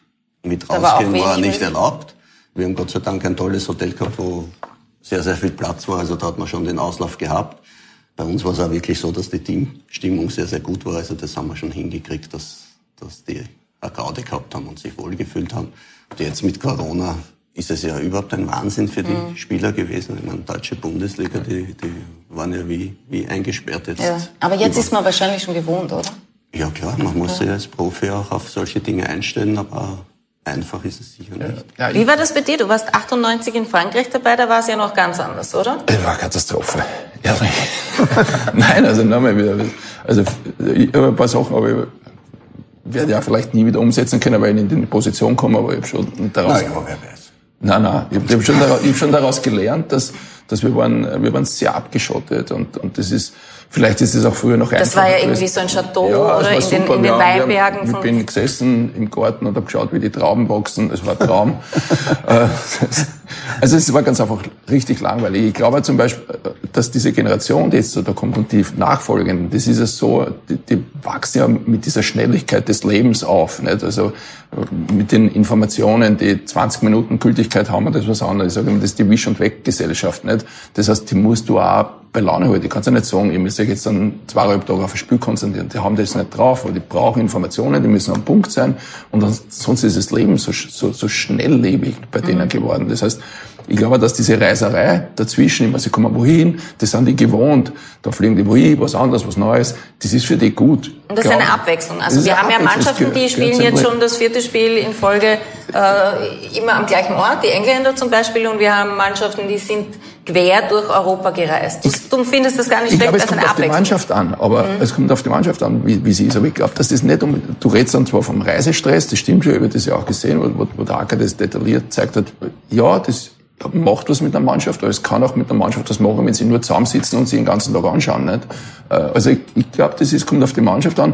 Speaker 3: mit
Speaker 2: war
Speaker 3: rausgehen war,
Speaker 2: wenig
Speaker 3: nicht
Speaker 2: möglich.
Speaker 3: erlaubt. Wir haben Gott sei Dank ein tolles Hotel gehabt, wo sehr, sehr viel Platz war, also da hat man schon den Auslauf gehabt. Bei uns war es auch wirklich so, dass die Teamstimmung sehr, sehr gut war, also das haben wir schon hingekriegt, dass, dass die eine Gaude gehabt haben und sich wohlgefühlt haben. Und jetzt mit Corona ist es ja überhaupt ein Wahnsinn für die
Speaker 2: Mhm.
Speaker 3: Spieler gewesen. Ich meine, deutsche Bundesliga, die, die waren ja wie, wie eingesperrt jetzt.
Speaker 2: Ja. Aber jetzt
Speaker 3: über-
Speaker 2: ist man wahrscheinlich schon gewohnt, oder?
Speaker 3: ja klar, man muss sich als Profi auch auf solche Dinge einstellen, aber einfach ist es sicher nicht.
Speaker 5: ja,
Speaker 2: Wie war das bei dir? Du warst 98 in Frankreich dabei, da war es ja noch ganz anders, oder?
Speaker 5: Das war Katastrophe. Ehrlich. *laughs* Nein, also nochmal wieder. Also ich habe ein paar Sachen, aber ich werde ja vielleicht nie wieder umsetzen können, weil ich nicht in die Position komme, aber ich habe schon daraus.
Speaker 3: Ja, weiß.
Speaker 5: Nein, nein, ich habe schon, hab schon daraus gelernt, dass, dass wir waren, wir waren sehr abgeschottet und, und das ist, vielleicht ist es auch früher noch
Speaker 2: Das war ja
Speaker 5: einfacher
Speaker 2: irgendwie so ein Chateau,
Speaker 5: Ja,
Speaker 2: oder? In den, in den Weinbergen
Speaker 5: haben- Ich bin gesessen im Garten und habe geschaut, wie die Trauben wachsen. Es war ein Traum. *laughs* Äh, also es war ganz einfach richtig langweilig. Ich glaube zum Beispiel, dass diese Generation, die jetzt so da kommt und die Nachfolgenden, das ist es so, die, die wachsen ja mit dieser Schnelligkeit des Lebens auf. Nicht? Also äh, mit den Informationen, die 20 Minuten Gültigkeit haben, das ist was anderes. Ich sage immer, das ist die Wisch- und Weg-Gesellschaft. Nicht? Das heißt, die musst du auch bei Laune halten. Ich kann ja nicht sagen, ich muss mich jetzt dann zweieinhalb Tage auf ein Spiel konzentrieren. Die haben das nicht drauf, weil die brauchen Informationen, die müssen am Punkt sein. Und dann, sonst ist das Leben so, so, so schnelllebig bei denen geworden. Das heißt, ich glaube, dass diese Reiserei dazwischen, immer, sie kommen wohin, das sind die gewohnt. Da fliegen die wohin, was anderes, was Neues. Das ist für die gut.
Speaker 2: Und das ist eine Abwechslung. Also wir haben ja Mannschaften, die spielen jetzt schon das vierte Spiel in Folge äh, immer am gleichen Ort, die Engländer zum Beispiel, und wir haben Mannschaften, die sind quer durch Europa gereist. Du, du findest das gar nicht
Speaker 5: Ich
Speaker 2: schlecht
Speaker 5: glaube, es kommt
Speaker 2: eine
Speaker 5: auf die. Mannschaft an, aber
Speaker 2: Mhm.
Speaker 5: es kommt auf die Mannschaft an, wie, wie sie ist. Aber ich glaube, dass das nicht um, du redest dann zwar vom Reisestress, das stimmt schon, ich habe das ja auch gesehen, wo, wo, der Acker das detailliert zeigt hat. Ja, das macht was mit einer Mannschaft, aber es kann auch mit einer Mannschaft was machen, wenn sie nur zusammensitzen und sie den ganzen Tag anschauen, nicht? Äh, Also ich, ich glaube, das ist, kommt auf die Mannschaft an.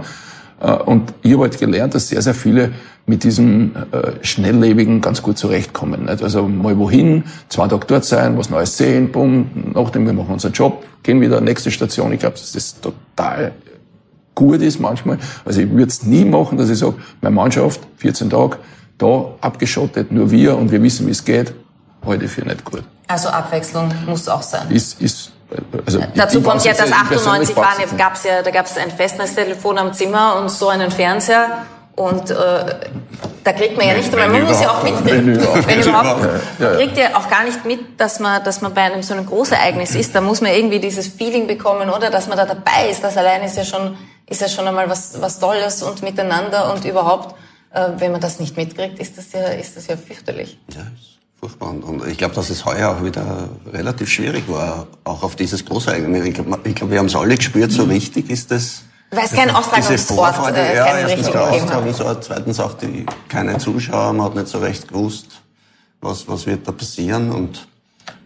Speaker 5: Äh, Und ich habe halt gelernt, dass sehr, sehr viele mit diesem äh, Schnelllebigen ganz gut zurechtkommen. Nicht? Also mal wohin, zwei Tage dort sein, was Neues sehen, bumm, nachdem wir machen unseren Job, gehen wieder nächste Station. Ich glaube, dass das total gut ist manchmal. Also ich würde es nie machen, dass ich sage, meine Mannschaft, 14 Tage, da abgeschottet, nur wir und wir wissen, wie es geht, ich für nicht gut.
Speaker 2: Also Abwechslung muss auch sein.
Speaker 5: Ist, ist, also
Speaker 2: Dazu
Speaker 5: ich
Speaker 2: kommt ja, dass
Speaker 5: ich persönlich
Speaker 2: 98
Speaker 5: brauch's
Speaker 2: waren, gab's ja, da gab es ein Festnetztelefon am Zimmer und so einen Fernseher. Und äh, da kriegt man ja nicht, aber man muss ja auch mitkriegen. *laughs*
Speaker 5: Wenn überhaupt.
Speaker 2: Wenn. Man kriegt ja auch gar nicht mit, dass man, dass man bei einem so einem Großereignis ist. Da muss man irgendwie dieses Feeling bekommen, oder? Dass man da dabei ist. Das allein ist ja schon, ist ja schon einmal was, was Tolles und miteinander und überhaupt, äh, wenn man das nicht mitkriegt, ist das ja, ist das ja fürchterlich.
Speaker 3: Ja, furchtbar. Und, ich glaube, dass es heuer auch wieder relativ schwierig war, auch auf dieses Großereignis. Ich glaube, glaub, wir haben es alle gespürt, so richtig ist es
Speaker 2: Weil es
Speaker 3: Diese
Speaker 2: Austragungsort, äh,
Speaker 3: ja, erstens
Speaker 2: hat.
Speaker 3: Austragungsort, zweitens auch die, keine Zuschauer, man hat nicht so recht gewusst, was, was wird da passieren und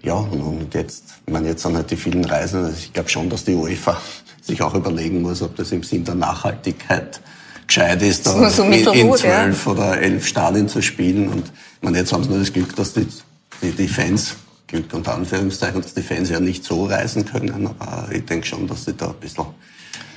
Speaker 3: ja, und, und jetzt, ich meine, jetzt sind halt die vielen Reisen, also ich glaube schon, dass die UEFA *laughs* sich auch überlegen muss, ob das im Sinn der Nachhaltigkeit gescheit ist, da
Speaker 2: So-
Speaker 3: in, in
Speaker 2: mittelgut, ja.
Speaker 3: zwölf oder elf Stadien zu spielen und meine, jetzt haben sie nur das Glück, dass die, die, die Fans, Glück unter Anführungszeichen, dass die Fans ja nicht so reisen können, aber ich denke schon, dass sie da ein bisschen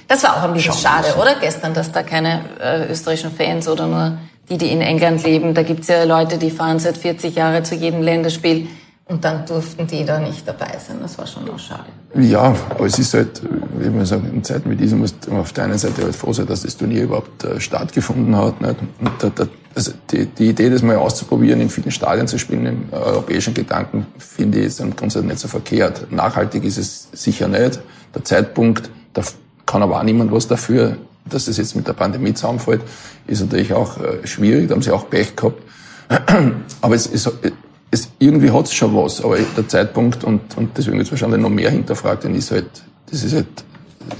Speaker 2: Das war auch ein bisschen schade, oder? Gestern, dass da keine äh, österreichischen Fans oder nur die, die in England leben. Da gibt's ja Leute, die fahren seit 40 Jahren zu jedem Länderspiel und dann durften die da nicht dabei sein. Das war schon auch schade.
Speaker 5: Ja, aber es ist halt, wie man sagen, in Zeiten wie diesen muss man auf der einen Seite halt froh sein, dass das Turnier überhaupt äh, stattgefunden hat. Nicht? Und da, da, also die, die Idee, das mal auszuprobieren, in vielen Stadien zu spielen, im europäischen Gedanken, finde ich, ist dann grundsätzlich nicht so verkehrt. Nachhaltig ist es sicher nicht. Der Zeitpunkt, da kann aber auch niemand was dafür, dass es jetzt mit der Pandemie zusammenfällt, ist natürlich auch äh, schwierig. Da haben sie auch Pech gehabt. *clears throat* Aber es, es, es irgendwie hat's schon was, aber der Zeitpunkt und, und deswegen jetzt wahrscheinlich noch mehr hinterfragt, dann ist halt, das ist halt,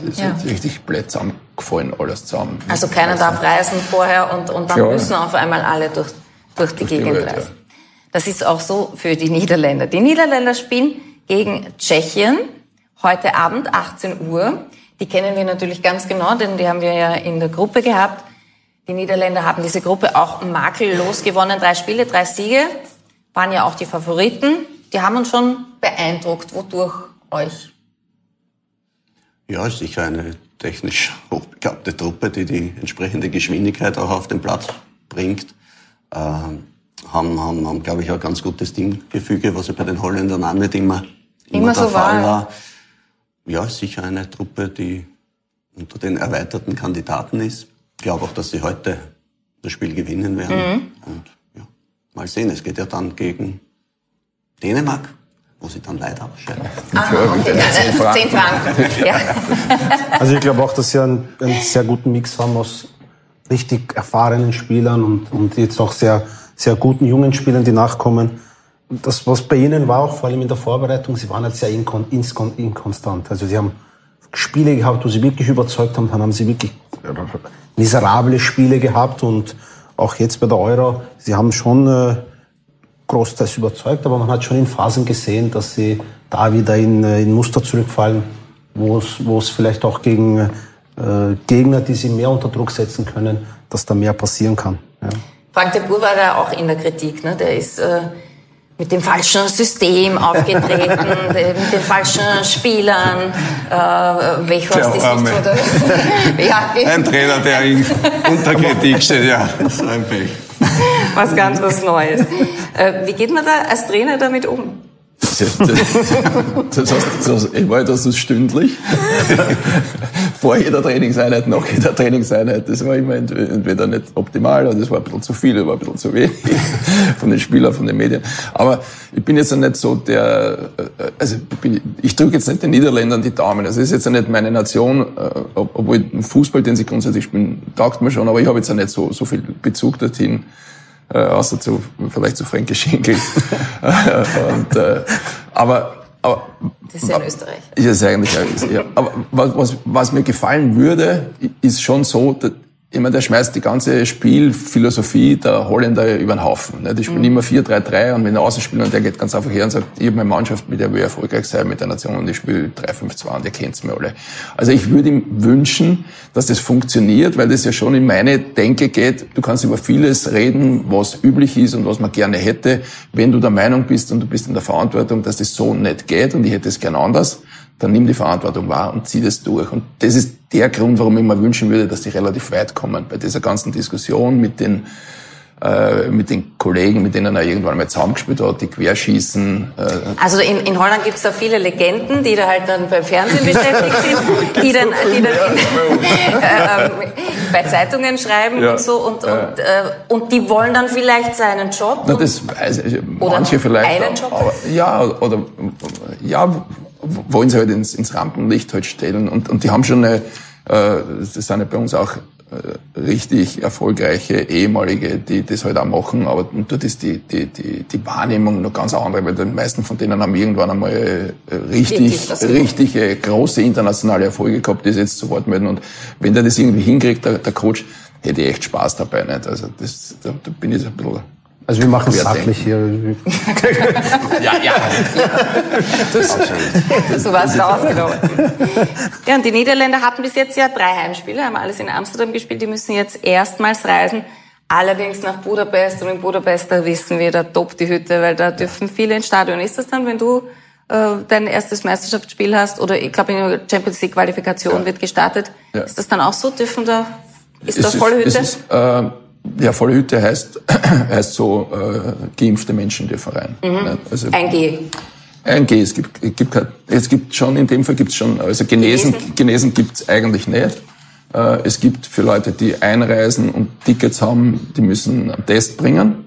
Speaker 5: das ist
Speaker 2: Ja.
Speaker 5: halt richtig blöd zusammengefallen, alles zusammen.
Speaker 2: Also keiner darf reisen vorher und, und dann
Speaker 5: Ja.
Speaker 2: müssen auf einmal alle durch, durch die
Speaker 5: Durch die
Speaker 2: Gegend
Speaker 5: Welt, ja.
Speaker 2: reisen. Das ist auch so für die Niederländer. Die Niederländer spielen gegen Tschechien heute Abend 18 Uhr. Die kennen wir natürlich ganz genau, denn die haben wir ja in der Gruppe gehabt. Die Niederländer haben diese Gruppe auch makellos gewonnen. Drei Spiele, drei Siege, waren ja auch die Favoriten. Die haben uns schon beeindruckt. Wodurch euch?
Speaker 3: Ja, sicher eine technisch *laughs* hochbegabte Truppe, die die entsprechende Geschwindigkeit auch auf den Platz bringt. Ähm, haben, haben, haben glaube ich, auch ein ganz gutes Teamgefüge, was ja bei den Holländern auch nicht immer,
Speaker 2: Immer
Speaker 3: der
Speaker 2: so war,
Speaker 3: Fall
Speaker 2: ja.
Speaker 3: war. Ja, sicher eine Truppe, die unter den erweiterten Kandidaten ist. Ich glaube auch, dass sie heute das Spiel gewinnen werden.
Speaker 2: Mhm.
Speaker 3: Und mal sehen, es geht ja dann gegen Dänemark, wo sie dann leider ausscheiden.
Speaker 2: Ah,
Speaker 5: zehn Franken.
Speaker 2: Franken. Ja. *laughs*
Speaker 4: Also ich glaube auch, dass sie einen, einen sehr guten Mix haben aus richtig erfahrenen Spielern und, und jetzt auch sehr, sehr guten jungen Spielern, die nachkommen. Das, was bei ihnen war, auch vor allem in der Vorbereitung, sie waren halt sehr inkon, inskon, inkonstant. Also sie haben Spiele gehabt, wo sie wirklich überzeugt haben, dann haben sie wirklich miserable Spiele gehabt und auch jetzt bei der Euro, sie haben schon äh, großteils überzeugt, aber man hat schon in Phasen gesehen, dass sie da wieder in, äh, in Muster zurückfallen, wo es, vielleicht auch gegen äh, Gegner, die sie mehr unter Druck setzen können, dass da mehr passieren kann. Ja.
Speaker 2: Frank de Boer war da auch in der Kritik. Ne? Der ist äh, mit dem falschen System aufgetreten, *laughs* mit den falschen Spielern. Äh, welch
Speaker 8: Der
Speaker 2: was das
Speaker 8: Arme.
Speaker 2: nicht *laughs* so. ja,
Speaker 8: Ein Trainer, der unter Kritik steht, ja.
Speaker 3: So ein Pech.
Speaker 2: was ganz was Neues. Äh, wie geht man da als Trainer damit um?
Speaker 5: Das, heißt, das, ich war das so stündlich. *laughs* Vor jeder Trainingseinheit, nach jeder Trainingseinheit. Das war immer ent- entweder nicht optimal oder das war ein bisschen zu viel, oder ein bisschen zu wenig *laughs* von den Spielern, von den Medien. Aber ich bin jetzt nicht so der, äh, also ich, ich drücke jetzt nicht den Niederländern die Daumen. Das ist jetzt nicht meine Nation, äh, ob- obwohl Fußball, den sie grundsätzlich spielen, taugt mir schon, aber ich habe jetzt nicht so, so viel Bezug dorthin äh, außer zu, vielleicht zu Frankie Schinkel. *laughs* und, äh, aber, aber,
Speaker 2: Das ist ja in Österreich.
Speaker 5: ist es eigentlich, ja, aber was, was, was mir gefallen würde, ist schon so, dass, ich meine, der schmeißt die ganze Spielphilosophie der Holländer über den Haufen. Ne? Die spielen immer 4-3-3 und wenn er außen spielt und der geht ganz einfach her und sagt, ich habe meine Mannschaft, mit der ich erfolgreich sein mit der Nation und ich spiele 3-5-2 und ihr kennt's mir alle. Also ich würde ihm wünschen, dass das funktioniert, weil das ja schon in meine Denke geht. Du kannst über vieles reden, was üblich ist und was man gerne hätte. Wenn du der Meinung bist und du bist in der Verantwortung, dass das so nicht geht und ich hätte es gern anders, dann nimm die Verantwortung wahr und zieh das durch. Und das ist der Grund, warum ich mir wünschen würde, dass die relativ weit kommen bei dieser ganzen Diskussion mit den äh, mit den Kollegen, mit denen er irgendwann mal zusammengespielt hat, die querschießen. Äh,
Speaker 2: Also in, in Holland gibt es da viele Legenden, die da halt dann beim Fernsehen beschäftigt sind, *laughs* die dann, die dann in, äh, *laughs* bei Zeitungen schreiben
Speaker 5: Ja.
Speaker 2: und so und, und, äh, und die wollen dann vielleicht seinen Job.
Speaker 5: Na, das weiß ich,
Speaker 2: Oder
Speaker 5: manche vielleicht.
Speaker 2: einen Job?
Speaker 5: Aber, ja, oder ja, wollen sie halt ins, ins Rampenlicht halt stellen. Und, und die haben schon eine, äh, das sind ja bei uns auch äh, richtig erfolgreiche ehemalige, die das halt auch machen, aber dort ist die, die, die, die Wahrnehmung noch ganz andere, weil die meisten von denen haben irgendwann einmal äh, richtig, richtige, große internationale Erfolge gehabt, die sie jetzt zu Wort melden. Und wenn der das irgendwie hinkriegt, der, der Coach, hätte ich echt Spaß dabei. Nicht? Also das, da, da bin ich so ein bisschen
Speaker 4: also wir machen es sachlich hier. *laughs*
Speaker 5: ja, ja.
Speaker 2: Das, so war es rausgenommen. Ja, und die Niederländer hatten bis jetzt ja drei Heimspiele, haben alles in Amsterdam gespielt. Die müssen jetzt erstmals reisen. Allerdings nach Budapest. Und in Budapest, da wissen wir, da tobt die Hütte, weil da dürfen viele ins Stadion. Ist das dann, wenn du äh, dein erstes Meisterschaftsspiel hast? Oder ich glaube, in der Champions League Qualifikation ja. wird gestartet. Ja. Ist das dann auch so? Dürfen da, ist da volle Hütte?
Speaker 5: Ist, äh, ja, volle Hütte heißt, *clears throat* heißt so äh, geimpfte Menschen dürfen rein.
Speaker 2: Mhm. Also, ein G.
Speaker 5: Ein G. Es gibt, es gibt, es gibt schon, in dem Fall gibt es schon, also genesen, genesen, genesen gibt es eigentlich nicht. Äh, es gibt für Leute, die einreisen und Tickets haben, die müssen einen Test bringen.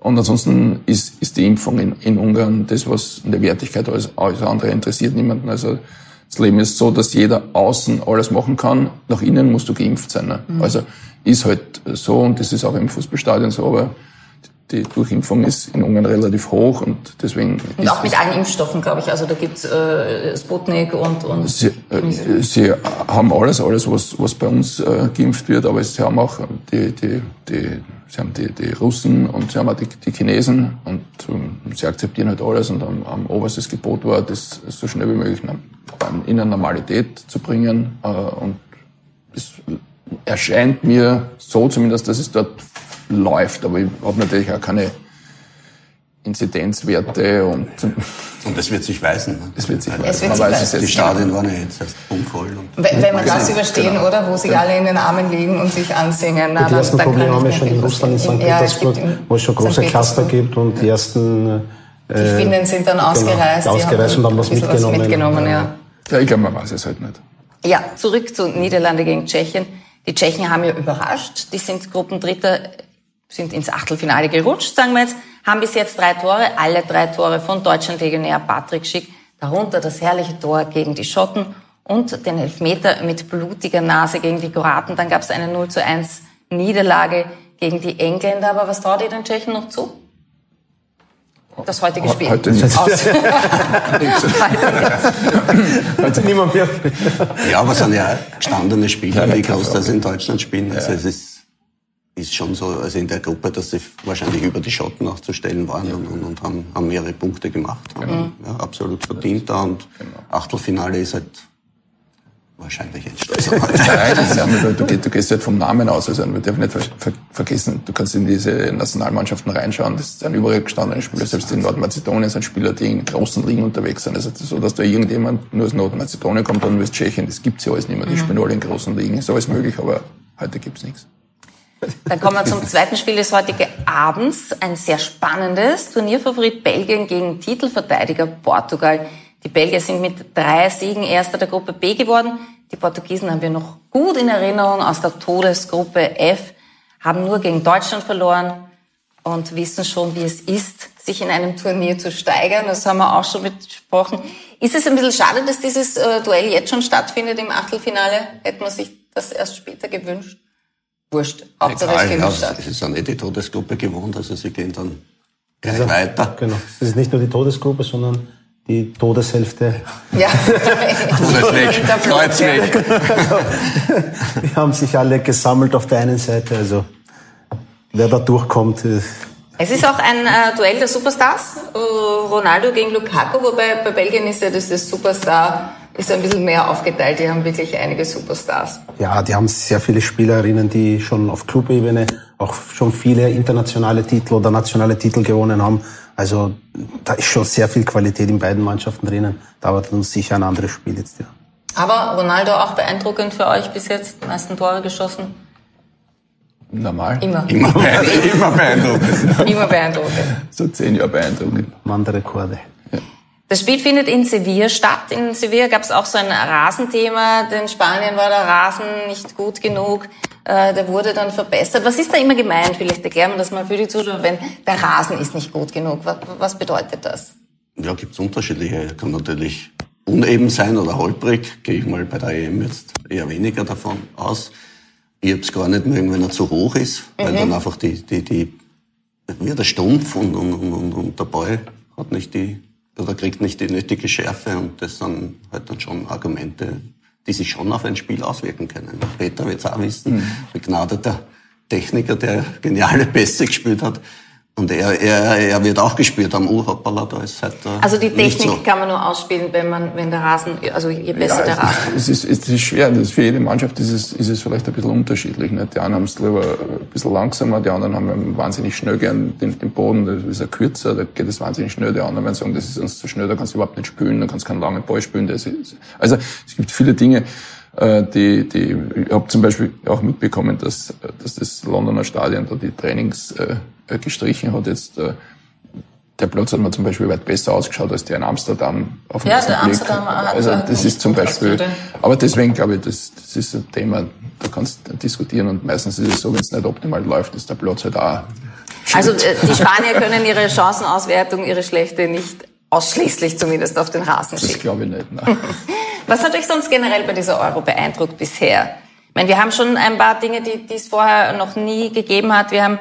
Speaker 5: Und ansonsten ist, ist die Impfung in, in Ungarn das, was in der Wertigkeit alles, alles andere interessiert niemanden. Also das Leben ist so, dass jeder außen alles machen kann. Nach innen musst du geimpft sein. Ne? Mhm. Also ist halt so und das ist auch im Fußballstadion so, aber die Durchimpfung ist in Ungarn relativ hoch und deswegen.
Speaker 2: Und auch mit allen Impfstoffen, glaube ich. Also da gibt's äh, Sputnik und. und
Speaker 5: sie, äh, sie haben alles, alles, was, was bei uns äh, geimpft wird, aber sie haben auch die, die, die, sie haben die, die Russen und sie haben auch die, die Chinesen und ähm, sie akzeptieren halt alles und am, am oberstes Gebot war, das so schnell wie möglich in eine Normalität zu bringen äh, und es erscheint mir so zumindest, dass es dort läuft. Aber ich habe natürlich auch keine Inzidenzwerte und
Speaker 3: und das wird sich weisen. Ne?
Speaker 2: Das wird sich
Speaker 3: weisen.
Speaker 2: Es wird
Speaker 3: sich Die Stadien waren ja jetzt erst umvoll.
Speaker 2: wenn, wenn wir das überstehen, genau. oder? Wo sich alle in den Armen liegen und sich ansingen.
Speaker 4: Na, die ersten Probleme haben wir schon in Russland, in St. Petersburg, wo es schon große Cluster gibt und die ersten...
Speaker 2: Äh, die Finnen sind dann ausgereist.
Speaker 4: Genau, ausgereist und haben was mitgenommen. mitgenommen
Speaker 2: ja.
Speaker 5: ja, ich glaube, man weiß es halt nicht.
Speaker 2: Ja, zurück zu Niederlande gegen Tschechien. Die Tschechen haben ja überrascht. Die sind Gruppendritter, sind ins Achtelfinale gerutscht, sagen wir jetzt, haben bis jetzt drei Tore, alle drei Tore von Deutschland Legionär Patrick Schick, darunter das herrliche Tor gegen die Schotten und den Elfmeter mit blutiger Nase gegen die Kroaten. Dann gab es eine 0 zu 1 Niederlage gegen die Engländer. Aber was traut ihr den Tschechen noch zu? Das heutige Spiel.
Speaker 5: Heute nicht. Aus. *laughs*
Speaker 4: Heute niemand mehr.
Speaker 3: Ja, aber es sind ja gestandene Spieler, die Großteils in Deutschland spielen. Also es ist, ist schon so, also in der Gruppe, dass sie wahrscheinlich über die Schotten auch zu stellen waren und, und, und haben, haben mehrere Punkte gemacht. Genau. Ja, absolut verdient da und genau. Achtelfinale ist halt wahrscheinlich jetzt *laughs*
Speaker 5: Nein, du, du, gehst halt vom Namen aus. Also wir dürfen nicht ver ver vergessen, du kannst in diese Nationalmannschaften reinschauen. Das sind überall gestandene Spieler. Selbst in Nordmazedonien sind Spieler, die in großen Ligen unterwegs sind. Also so, dass da irgendjemand nur aus Nordmazedonien kommt und aus Tschechien, das gibt's ja alles nicht mehr. Die mhm. spielen alle in großen Ligen. Ist alles möglich, aber heute gibt's nichts.
Speaker 2: Dann kommen wir zum zweiten Spiel des heutigen Abends. Ein sehr spannendes Turnierfavorit Belgien gegen Titelverteidiger Portugal. Die Belgier sind mit drei Siegen Erster der Gruppe B geworden. Die Portugiesen haben wir noch gut in Erinnerung aus der Todesgruppe F, haben nur gegen Deutschland verloren und wissen schon, wie es ist, sich in einem Turnier zu steigern. Das haben wir auch schon besprochen. Ist es ein bisschen schade, dass dieses äh, Duell jetzt schon stattfindet im Achtelfinale? Hätte man sich das erst später gewünscht? Wurscht.
Speaker 3: Hauptsache es findet statt. Es ist ja nicht die Todesgruppe gewohnt, also sie gehen dann gleich ja, weiter.
Speaker 4: Genau. Es ist nicht nur die Todesgruppe, sondern die Todeshälfte.
Speaker 2: Ja. *laughs*
Speaker 3: Todesweg, Kreuzweg. *laughs*
Speaker 4: die haben sich alle gesammelt auf der einen Seite. Also wer da durchkommt.
Speaker 2: Es ist auch ein äh, Duell der Superstars. Uh, Ronaldo gegen Lukaku, wobei bei Belgien ist ja das, das Superstar ist ein bisschen mehr aufgeteilt. Die haben wirklich einige Superstars.
Speaker 4: Ja, die haben sehr viele Spielerinnen, die schon auf Clubebene auch schon viele internationale Titel oder nationale Titel gewonnen haben. Also da ist schon sehr viel Qualität in beiden Mannschaften drinnen. Da wird uns sicher ein anderes Spiel jetzt, ja.
Speaker 2: Aber Ronaldo auch beeindruckend für euch bis jetzt, die meisten Tore geschossen?
Speaker 5: Normal.
Speaker 2: Immer.
Speaker 3: Immer, beeindruckend. *laughs*
Speaker 2: Immer beeindruckend. Immer beeindruckend.
Speaker 5: So zehn Jahre beeindruckend.
Speaker 4: Wanderrekorde.
Speaker 2: Das Spiel findet in Sevilla statt. In Sevilla gab es auch so ein Rasenthema. Denn in Spanien war der Rasen nicht gut genug. Äh, der wurde dann verbessert. Was ist da immer gemeint? Vielleicht erklären wir das mal für die Zuschauer, wenn der Rasen ist nicht gut genug. Was bedeutet das?
Speaker 3: Ja, gibt's unterschiedliche. Kann natürlich uneben sein oder holprig. Gehe ich mal bei der EM jetzt eher weniger davon aus. Ich hab's gar nicht mögen, wenn er zu hoch ist, weil
Speaker 2: Mhm.
Speaker 3: dann einfach die, die, die, wird er stumpf und, und, und, und, und der Ball hat nicht die, oder kriegt nicht die nötige Schärfe und das sind halt dann schon Argumente, die sich schon auf ein Spiel auswirken können. Peter wird's auch wissen,
Speaker 2: Mhm.
Speaker 3: begnadeter Techniker, der geniale Pässe gespielt hat. Und er, er, er wird auch gespürt am U, hoppala, da ist halt äh,
Speaker 2: Also die Technik
Speaker 3: so.
Speaker 2: kann man nur ausspielen, wenn man, wenn der Rasen, also je besser der
Speaker 5: Ja,
Speaker 2: Rasen.
Speaker 5: es, ist, es ist schwer. Das für jede Mannschaft ist es, ist es vielleicht ein bisschen unterschiedlich. Nicht? Die einen haben es lieber ein bisschen langsamer, die anderen haben wahnsinnig schnell gern den, den Boden, das ist ja kürzer, da geht es wahnsinnig schnell. Die anderen werden sagen, das ist uns zu schnell, da kannst du überhaupt nicht spielen, da kannst du keinen langen Ball spielen. Das ist, also es gibt viele Dinge, äh, die, die ich habe zum Beispiel auch mitbekommen, dass, dass das Londoner Stadion da die Trainings äh, gestrichen hat jetzt. Äh, der Platz hat mir zum Beispiel weit besser ausgeschaut als der in Amsterdam auf den
Speaker 2: Ja,
Speaker 5: ersten
Speaker 2: der
Speaker 5: Blick.
Speaker 2: Amsterdam
Speaker 5: Also
Speaker 2: hat
Speaker 5: das ist zum Beispiel, aber deswegen glaube ich, das, das ist ein Thema, da kannst du diskutieren und meistens ist es so, wenn es nicht optimal läuft, ist der Platz halt auch
Speaker 2: Also äh, die Spanier können ihre Chancenauswertung, ihre schlechte nicht ausschließlich zumindest auf den Rasen
Speaker 5: Das
Speaker 2: schicken.
Speaker 5: glaube ich nicht. Nein. *laughs*
Speaker 2: Was hat euch sonst generell bei dieser Euro beeindruckt bisher? Ich meine, wir haben schon ein paar Dinge, die, die es vorher noch nie gegeben hat. Wir haben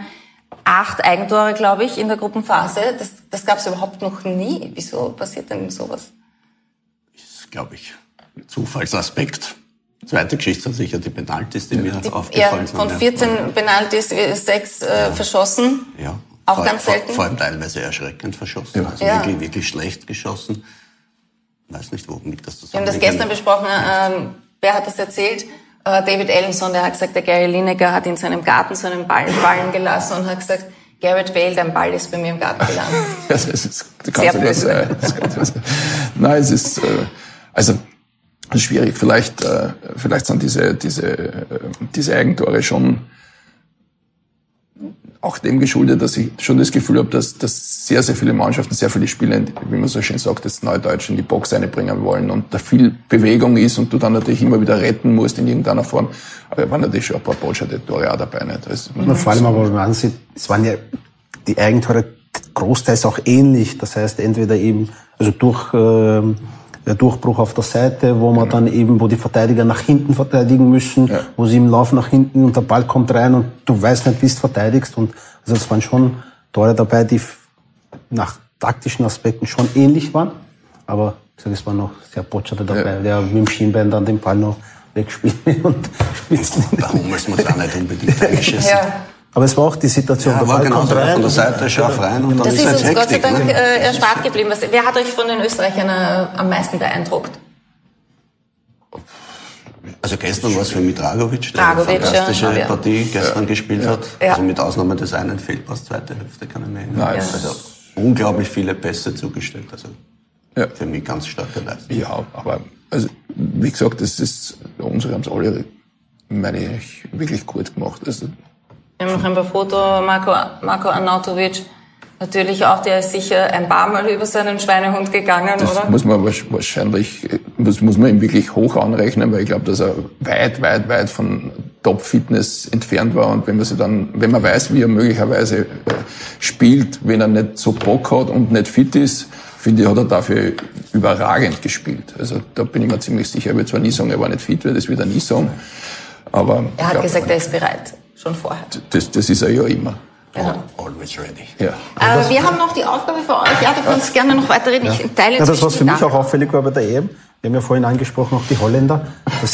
Speaker 2: acht Eigentore, glaube ich, in der Gruppenphase. Das, das gab es überhaupt noch nie. Wieso passiert denn sowas?
Speaker 3: ist, glaube ich, Zufallsaspekt. Zweite Geschichte sind sicher die Penalties, die mir
Speaker 2: Ja,
Speaker 3: aufgefallen sind.
Speaker 2: von 14 Penalties, äh, sechs äh, verschossen.
Speaker 3: Ja.
Speaker 2: Auch
Speaker 3: vor,
Speaker 2: ganz
Speaker 3: vor,
Speaker 2: selten.
Speaker 3: Vor allem teilweise erschreckend verschossen. Also
Speaker 2: Ja.
Speaker 3: wirklich, wirklich schlecht geschossen. Weiß nicht, womit das
Speaker 2: Wir haben das
Speaker 3: zusammenhängt.
Speaker 2: gestern besprochen. Ähm, wer hat das erzählt? Äh, David Ellenson, der hat gesagt, der Gary Lineker hat in seinem Garten so einen Ball fallen gelassen und hat gesagt, Garrett Bale, dein Ball ist bei mir im Garten gelandet. *laughs*
Speaker 5: Das ist, das
Speaker 2: Sehr
Speaker 5: sein. Das sogar sein. Nein, es ist, äh, also, schwierig. Vielleicht, äh, vielleicht sind diese, diese, äh, diese Eigentore schon auch dem geschuldet, dass ich schon das Gefühl habe, dass, dass sehr, sehr viele Mannschaften, sehr viele Spieler, wie man so schön sagt, das Neudeutsch in die Box einbringen wollen und da viel Bewegung ist und du dann natürlich immer wieder retten musst in irgendeiner Form. Aber da waren natürlich schon ein paar botscherte Tore auch dabei. Nicht? Also,
Speaker 4: Und vor allem aber, wenn man ansieht, es waren ja die Eigentore großteils auch ähnlich. Das heißt, entweder eben, also durch, ähm, der Durchbruch auf der Seite, wo man dann eben, wo die Verteidiger nach hinten verteidigen müssen,
Speaker 5: Ja.
Speaker 4: wo sie im Lauf nach hinten und der Ball kommt rein und du weißt nicht, wie du verteidigst. Und also es waren schon Tore dabei, die nach taktischen Aspekten schon ähnlich waren. Aber ich sag, es waren noch sehr Botscherte dabei, der mit dem Schienbein dann den Ball noch wegspielt *laughs* und spitzt ihn.
Speaker 3: Der Hummels muss auch nicht unbedingt *laughs* eingeschissen.
Speaker 2: Ja.
Speaker 4: Aber es war auch die Situation,
Speaker 3: Ja,
Speaker 4: der
Speaker 3: war
Speaker 4: Ball
Speaker 3: genau
Speaker 4: kommt
Speaker 3: so,
Speaker 4: rein.
Speaker 3: von der Seite scharf rein und dann
Speaker 2: Das
Speaker 3: ist
Speaker 2: ist uns Gott sei
Speaker 3: Hektik.
Speaker 2: Dank
Speaker 3: ne?
Speaker 2: äh, erspart geblieben. Was, wer hat euch von den Österreichern äh, am meisten beeindruckt?
Speaker 3: Also gestern war es für Mitragovic, der
Speaker 2: Dragovic,
Speaker 3: eine fantastische
Speaker 2: ja, ja.
Speaker 3: Partie gestern gespielt hat.
Speaker 2: Ja.
Speaker 3: Also mit Ausnahme des einen Fehlpass, zweite Hälfte kann ich mich erinnern.
Speaker 5: Nein,
Speaker 3: Also unglaublich viele Pässe zugestellt. Also
Speaker 5: Ja.
Speaker 3: für mich ganz starke Leistung.
Speaker 5: Ja, aber also, wie gesagt, das ist, unsere haben es alle, meine ich, wirklich gut gemacht. Also,
Speaker 2: Wir haben noch ein paar Fotos, Marco, Marco Arnautovic. Natürlich auch, der ist sicher ein paar Mal über seinen Schweinehund gegangen,
Speaker 5: das
Speaker 2: oder?
Speaker 5: muss man wahrsch- wahrscheinlich, das muss man ihm wirklich hoch anrechnen, weil ich glaube, dass er weit, weit, weit von Top-Fitness entfernt war. Und wenn man sich dann, wenn man weiß, wie er möglicherweise äh, spielt, wenn er nicht so Bock hat und nicht fit ist, finde ich, hat er dafür überragend gespielt. Also da bin ich mir ziemlich sicher. Ich würde zwar nie sagen, er war nicht fit, das wird er nie sagen. Aber
Speaker 2: Er hat
Speaker 5: glaub,
Speaker 2: gesagt, er ist bereit. Schon vorher.
Speaker 5: das, das ist er ja immer.
Speaker 3: Always ready.
Speaker 5: Ja.
Speaker 2: Äh, wir haben noch die Aufgabe für euch. Ja, du kannst gerne noch weiterreden. Ich teile
Speaker 4: Ja, das, was für mich auch auffällig war bei der EM, wir haben ja vorhin angesprochen, auch die Holländer, dass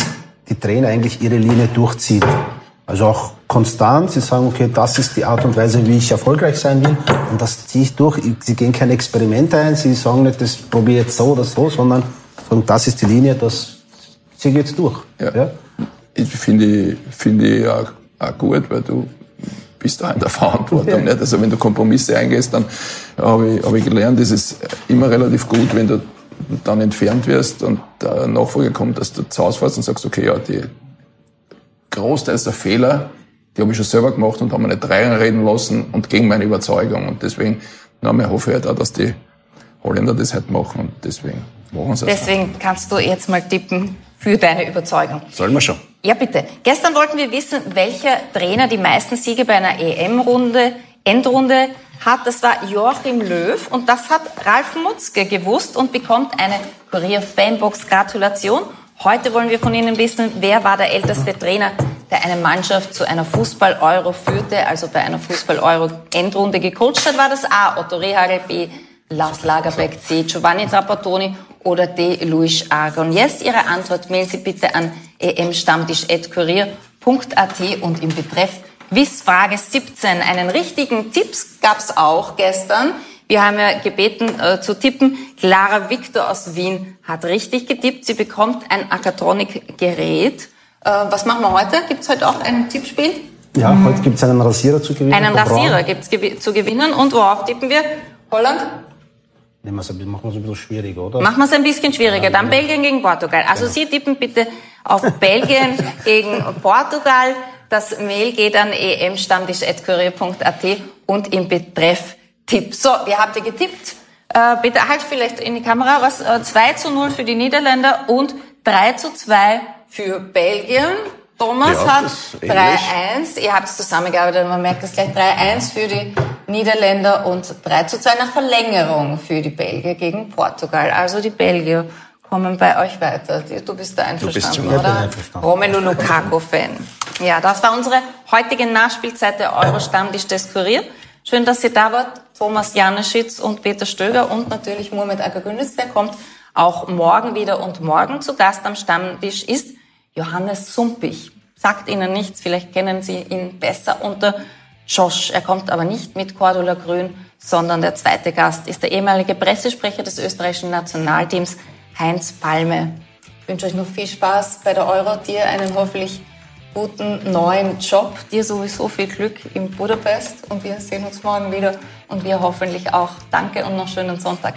Speaker 4: die Trainer eigentlich ihre Linie durchziehen. Also auch konstant, sie sagen, okay, das ist die Art und Weise, wie ich erfolgreich sein will. Und das ziehe ich durch. Sie gehen kein Experiment ein, sie sagen nicht, das probiere ich jetzt so oder so, sondern sagen, das ist die Linie, das ziehe ich jetzt durch.
Speaker 5: Ja. Ich finde, finde ich auch, auch gut, weil du bist da in der Verantwortung. Nicht? Also wenn du Kompromisse eingehst, dann habe ich, habe ich gelernt, ist es immer relativ gut, wenn du dann entfernt wirst und der Nachfolger kommt, dass du zu Hause fährst und sagst, okay, ja, die großteils der Fehler, die habe ich schon selber gemacht und haben mir nicht reinreden lassen und gegen meine Überzeugung. Und deswegen, na, mir hoffe ich halt auch, dass die Holländer das halt machen und deswegen machen sie es.
Speaker 2: Deswegen kannst du jetzt mal tippen für deine Überzeugung.
Speaker 3: Sollen wir schon?
Speaker 2: Ja, bitte. Gestern wollten wir wissen, welcher Trainer die meisten Siege bei einer EM-Runde, Endrunde hat. Das war Joachim Löw und das hat Ralf Mutzke gewusst und bekommt eine Kurier Fanbox Gratulation. Heute wollen wir von Ihnen wissen, wer war der älteste Trainer der eine Mannschaft zu einer Fußball-Euro führte, also bei einer Fußball-Euro-Endrunde gecoacht hat, war das A. Otto Rehagel, B. Lars Lagerbeck, C. Giovanni Trapattoni oder D. Luis Argon. Jetzt Ihre Antwort mailen Sie bitte an emstammtisch.kurier.at und im Betreff Quizfrage 17. Einen richtigen Tipps gab's auch gestern. Wir haben ja gebeten äh, zu tippen. Clara Victor aus Wien hat richtig getippt. Sie bekommt ein Akatronik-Gerät. Äh, was machen wir heute? Gibt's heute auch ein Tippspiel?
Speaker 4: Ja, heute gibt's einen Rasierer zu gewinnen.
Speaker 2: Einen. Rasierer gibt's gewi zu gewinnen. Und worauf tippen wir? Holland?
Speaker 4: Nehmen machen wir es ein bisschen schwierig, oder?
Speaker 2: Machen wir es ein bisschen schwieriger. Dann Belgien gegen Portugal. Also Sie tippen bitte auf Belgien *laughs* gegen Portugal. Das Mail geht an emstammtisch.kurier.at und im Betreff Tipp. So, wie habt ihr getippt? Äh, bitte halt vielleicht in die Kamera was. Äh, 2 zu 0 für die Niederländer und 3 zu 2 für Belgien. Thomas
Speaker 3: Ja,
Speaker 2: hat
Speaker 3: das ist ähnlich.
Speaker 2: 3-1. Ihr habt zusammengearbeitet, man merkt das gleich 3-1 für die Niederländer und 3 zu 2 nach Verlängerung für die Belgier gegen Portugal. Also die Belgier kommen bei euch weiter. Du bist da einverstanden,
Speaker 4: Ich bin
Speaker 2: oder?
Speaker 4: einverstanden.
Speaker 2: Romelu Lukaku-Fan. Ja, das war unsere heutige Nachspielzeit der Euro-Stammtisch des Kurier. Schön, dass ihr da wart. Thomas Janeschitz und Peter Stöger und natürlich Muhammad Agagünis. Der kommt auch morgen wieder und morgen zu Gast am Stammtisch ist Johannes Sumpich. Sagt Ihnen nichts, vielleicht kennen Sie ihn besser unter Josh. Er kommt aber nicht mit Cordula Grün, sondern der zweite Gast ist der ehemalige Pressesprecher des österreichischen Nationalteams, Heinz Palme. Ich wünsche euch noch viel Spaß bei der Euro, dir einen hoffentlich guten neuen Job, dir sowieso viel Glück in Budapest und wir sehen uns morgen wieder und wir hoffentlich auch. Danke und noch schönen Sonntag.